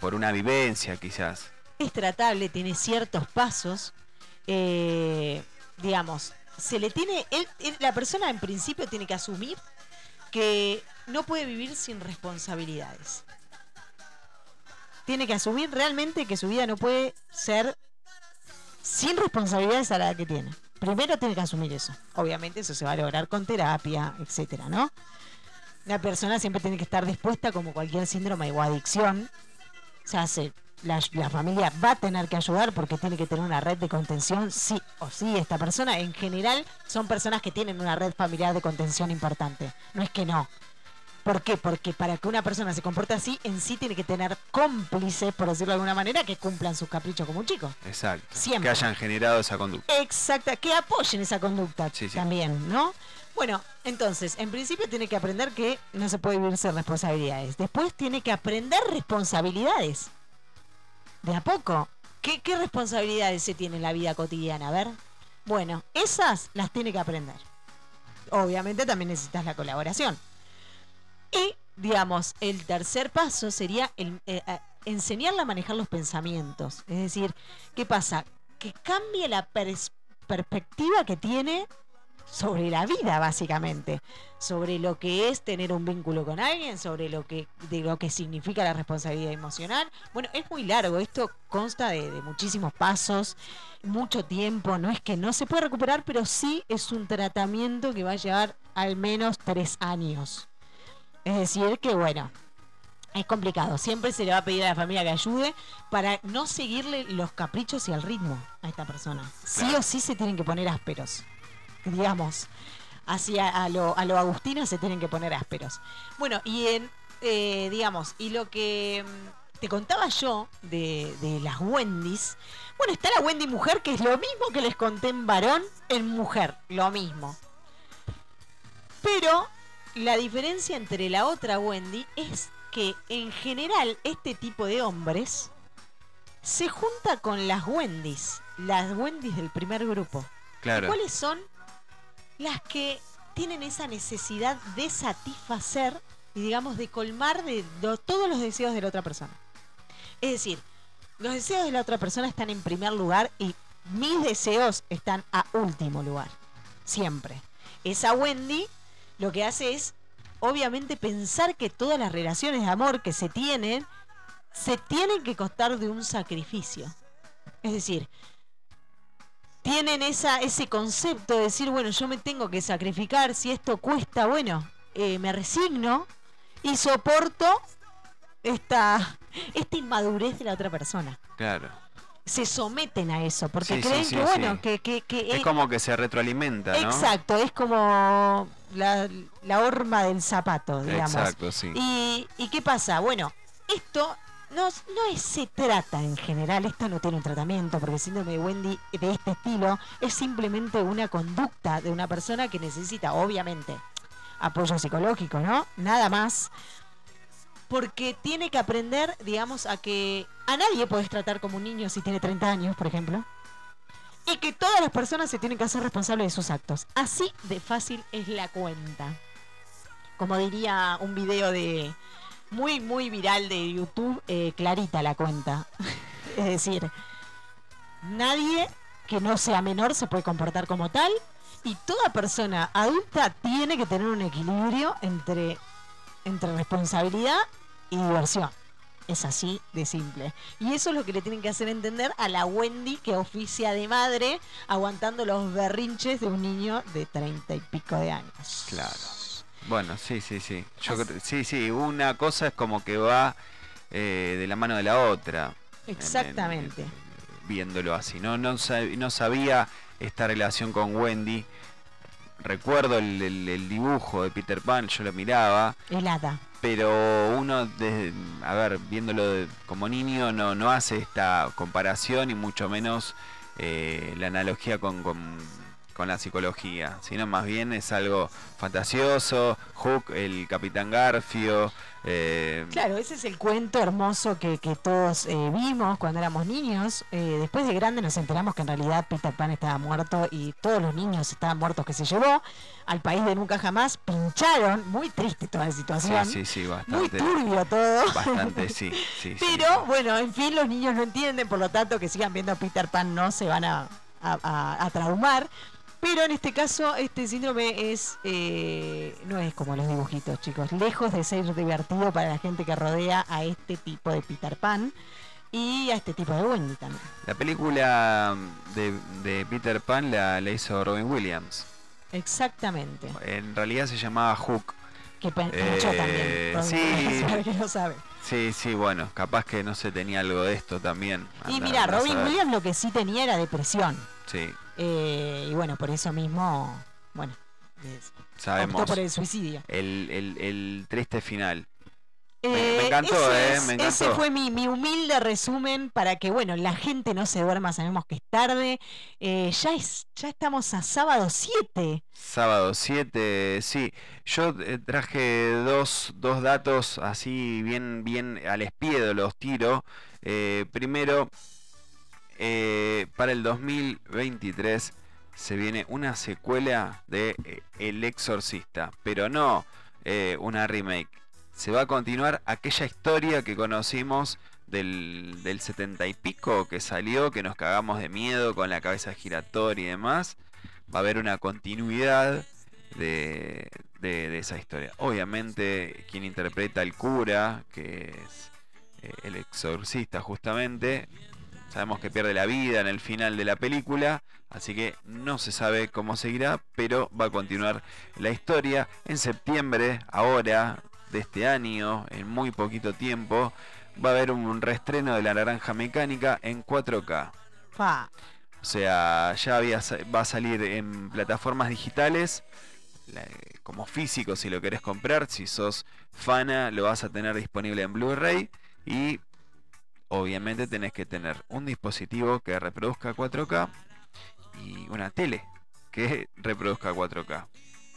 por una vivencia, quizás. es tratable, tiene ciertos pasos. eh, digamos, se le tiene. él- él- la persona en principio tiene que asumir que no puede vivir sin responsabilidades. Tiene que asumir realmente que su vida no puede ser sin responsabilidades a la que tiene. Primero tiene que asumir eso. Obviamente eso se va a lograr con terapia, etcétera, ¿no? La persona siempre tiene que estar dispuesta, como cualquier síndrome o adicción, se la, la familia va a tener que ayudar porque tiene que tener una red de contención, sí o sí. Esta persona, en general, son personas que tienen una red familiar de contención importante. No es que no. ¿Por qué? Porque para que una persona se comporte así, en sí tiene que tener cómplices, por decirlo de alguna manera, que cumplan sus caprichos como un chico. Exacto. Siempre. Que hayan generado esa conducta. Exacta, que apoyen esa conducta Sí, sí. también, ¿no? Bueno, entonces, en principio tiene que aprender que no se puede vivir sin responsabilidades. Después tiene que aprender responsabilidades. De a poco. ¿Qué, qué responsabilidades se tiene en la vida cotidiana? A ver. Bueno, esas las tiene que aprender. Obviamente también necesitas la colaboración. Y, digamos, el tercer paso sería el, eh, eh, enseñarle a manejar los pensamientos. Es decir, ¿qué pasa? Que cambie la pers- perspectiva que tiene sobre la vida, básicamente. Sobre lo que es tener un vínculo con alguien, sobre lo que, de lo que significa la responsabilidad emocional. Bueno, es muy largo, esto consta de, muchísimos pasos, mucho tiempo, no es que no se puede recuperar, pero sí es un tratamiento que va a llevar al menos tres años. Es decir, que bueno, es complicado. Siempre se le va a pedir a la familia que ayude para no seguirle los caprichos y el ritmo a esta persona. Sí Claro. o sí se tienen que poner ásperos. Digamos, hacia a lo, a lo agustino se tienen que poner ásperos. Bueno, y en, eh, digamos, y lo que mm, te contaba yo de, de las Wendy's, bueno, está la Wendy mujer, que es lo mismo que les conté en varón, en mujer, lo mismo. Pero la diferencia entre la otra Wendy es que en general este tipo de hombres se junta con las Wendy's. las Wendy's del primer grupo. Claro. ¿Cuáles son las que tienen esa necesidad de satisfacer y digamos de colmar de todos los deseos de la otra persona? Es decir, los deseos de la otra persona están en primer lugar y mis deseos están a último lugar. Siempre. Esa Wendy lo que hace es, obviamente, pensar que todas las relaciones de amor que se tienen, se tienen que costar de un sacrificio. Es decir, tienen esa, ese concepto de decir, bueno, yo me tengo que sacrificar, si esto cuesta, bueno, eh, me resigno y soporto esta, esta inmadurez de la otra persona. Claro. Se someten a eso, porque Sí, creen sí, que, bueno, que, que, que Es como que se retroalimenta, ¿no? Exacto, es como la, la horma del zapato, digamos. Exacto, sí. ¿Y, y qué pasa? Bueno, esto no, no es- se trata en general, esto no tiene un tratamiento, porque el síndrome de Wendy de este estilo es simplemente una conducta de una persona que necesita, obviamente, apoyo psicológico, ¿no? Nada más. Porque tiene que aprender, digamos, a que a nadie puedes tratar como un niño si tiene 30 años, por ejemplo. Y que todas las personas se tienen que hacer responsables de sus actos. Así de fácil es la cuenta. Como diría un video de muy, muy viral de YouTube, eh, clarita la cuenta. es decir, nadie que no sea menor se puede comportar como tal. Y toda persona adulta tiene que tener un equilibrio entre, entre responsabilidad y diversión. Es así de simple. Y eso es lo que le tienen que hacer entender a la Wendy que oficia de madre aguantando los berrinches de un niño de treinta y pico de años. Claro. Bueno, sí, sí, sí. Yo creo- sí, sí, una cosa es como que va eh, de la mano de la otra. en- en- Exactamente. viéndolo así. No, no, no sabía esta relación con Wendy. Recuerdo el, el- el dibujo de Peter Pan, yo lo miraba, Helada. pero uno, desde, a ver, viéndolo de- como niño, no, no hace esta comparación y mucho menos eh, la analogía con, con- con la psicología, sino más bien es algo fantasioso, Hook, el Capitán Garfio, eh, Claro, ese es el cuento hermoso que, que todos eh, vimos cuando éramos niños. Eh, después de grande nos enteramos que en realidad Peter Pan estaba muerto y todos los niños estaban muertos que se llevó al país de nunca jamás. Pincharon, muy triste toda la sí, situación. sí, sí, muy bastante, turbio todo. bastante, sí, sí, sí, Pero sí. bueno, en fin, los niños no entienden, por lo tanto que sigan viendo a Peter Pan no se van a, a- a- a traumar. Pero en este caso, este síndrome es eh, no es como los dibujitos, chicos. Lejos de ser divertido para la gente que rodea a este tipo de Peter Pan y a este tipo de Wendy también. La película de, de Peter Pan la, la hizo Robin Williams. Exactamente. En realidad se llamaba Hook. Que pe- Eh, también. Robin sí. Para que sabe. Sí, sí, bueno, capaz que no se tenía algo de esto también. Y mira, Robin. Williams lo que sí tenía era depresión. Sí, Eh, y bueno, por eso mismo, bueno, es- sabemos. por el suicidio. El, el- el triste final. Me- Eh, me encantó, ese eh, me Ese encantó. fue mi, mi humilde resumen para que, bueno, la gente no se duerma, sabemos que es tarde. Eh, ya, es, ya estamos a sábado 7. Sábado 7, sí. Yo eh, traje dos, dos datos así bien, bien al espiedo, los tiro. Eh, primero, eh, para el 2023 se viene una secuela de eh, El Exorcista, pero no eh, una remake. Se va a continuar aquella historia que conocimos del, del 70 y pico que salió, que nos cagamos de miedo con la cabeza giratoria y demás. Va a haber una continuidad de, esa historia. Obviamente, quien interpreta al cura, que es el exorcista justamente, sabemos que pierde la vida en el final de la película, así que no se sabe cómo seguirá, pero va a continuar la historia. En septiembre, ahora, de este año, en muy poquito tiempo, va a haber un reestreno de La Naranja Mecánica en 4K. Pa. O sea, ya había, va a salir en plataformas digitales, como físico si lo querés comprar. Si sos fana, lo vas a tener disponible en Blu-ray. Y obviamente tenés que tener un dispositivo que reproduzca 4K y una tele que reproduzca 4K.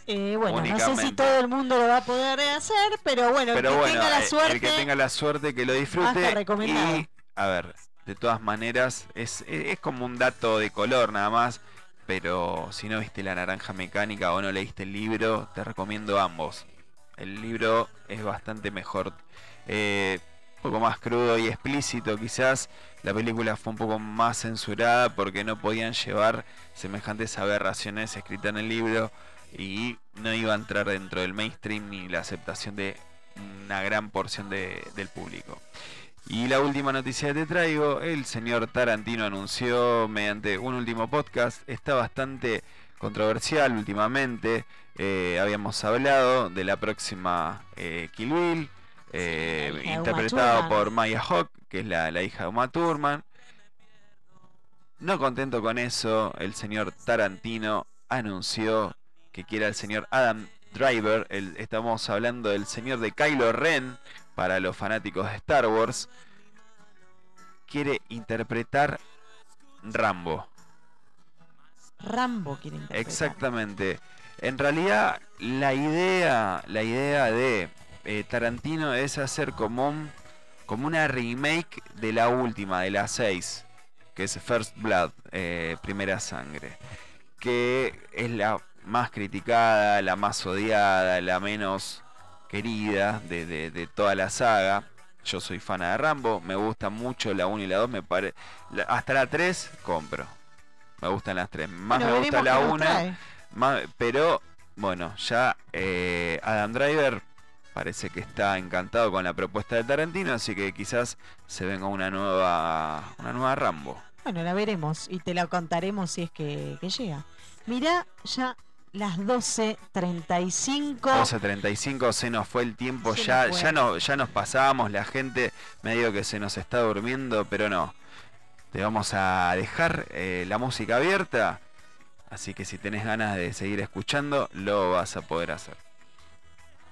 Eh, bueno, no sé si todo el mundo lo va a poder hacer, pero bueno, el que bueno, tenga la eh, suerte. el que tenga la suerte que lo disfrute. Y, a ver, De todas maneras, es, es como un dato de color nada más. Pero si no viste La Naranja Mecánica o no leíste el libro, te recomiendo ambos. El libro es bastante mejor. eh, poco más crudo y explícito quizás. La película fue un poco más censurada porque no podían llevar semejantes aberraciones escritas en el libro y no iba a entrar dentro del mainstream ni la aceptación de una gran porción de- del público. Y la última noticia que te traigo, el señor Tarantino anunció mediante un último podcast, está bastante controversial últimamente, eh, habíamos hablado de la próxima eh, Kill Bill, eh, interpretado por Maya Hawk, que es la, la hija de Uma Thurman. No contento con eso, el señor Tarantino anunció que quiere al señor Adam Driver, el- estamos hablando del señor de Kylo Ren, para los fanáticos de Star Wars, quiere interpretar Rambo. Rambo quiere interpretar. Exactamente. En realidad, la idea, la idea de eh, Tarantino es hacer como un, como una remake de la última, de la 6, que es First Blood, eh, Primera Sangre, que es la más criticada, la más odiada, la menos querida de, de- de toda la saga. Yo soy fan de Rambo, me gusta mucho la 1 y la 2, me pare... la- hasta la 3 compro. Me gustan las 3. Más Bueno, me gusta la qué nos 1. trae. Ma- pero bueno, ya eh, Adam Driver parece que está encantado con la propuesta de Tarantino, así que quizás se venga una nueva una nueva Rambo. Bueno, la veremos y te la contaremos si es que, que llega. Mirá, ya las 12.35. 12.35 se nos fue el tiempo, Se ya ya no ya nos pasamos, la gente medio que se nos está durmiendo, pero no. Te vamos a dejar eh, la música abierta, así que si tenés ganas de seguir escuchando, lo vas a poder hacer.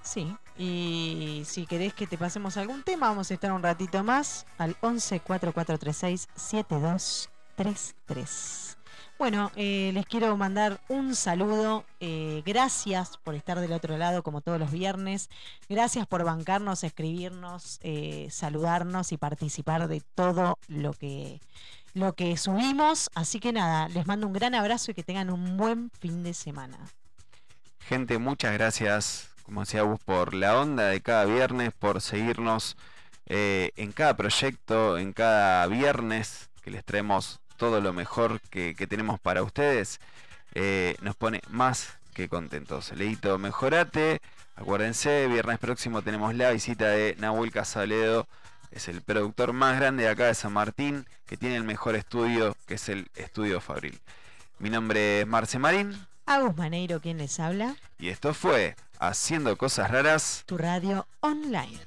Sí, y si querés que te pasemos algún tema, vamos a estar un ratito más al 11 4436 7233. Bueno, eh, les quiero mandar un saludo. eh, gracias por estar del otro lado como todos los viernes. Gracias por bancarnos, escribirnos, eh, saludarnos y participar de todo lo que, lo que subimos. Así que nada, les mando un gran abrazo y que tengan un buen fin de semana. Gente, muchas gracias, como decía vos, por la onda de cada viernes, por seguirnos eh, en cada proyecto, en cada viernes que les traemos todo lo mejor que, que tenemos para ustedes. Eh, nos pone más que contentos. Leito, mejorate. Acuérdense, viernes próximo tenemos la visita de Nahuel Casaledo. Es el productor más grande de acá de San Martín, que tiene el mejor estudio, que es el Estudio Fabril. Mi nombre es Marce Marín. Agus Maneiro, quien les habla, Y esto fue haciendo cosas raras. Tu radio online.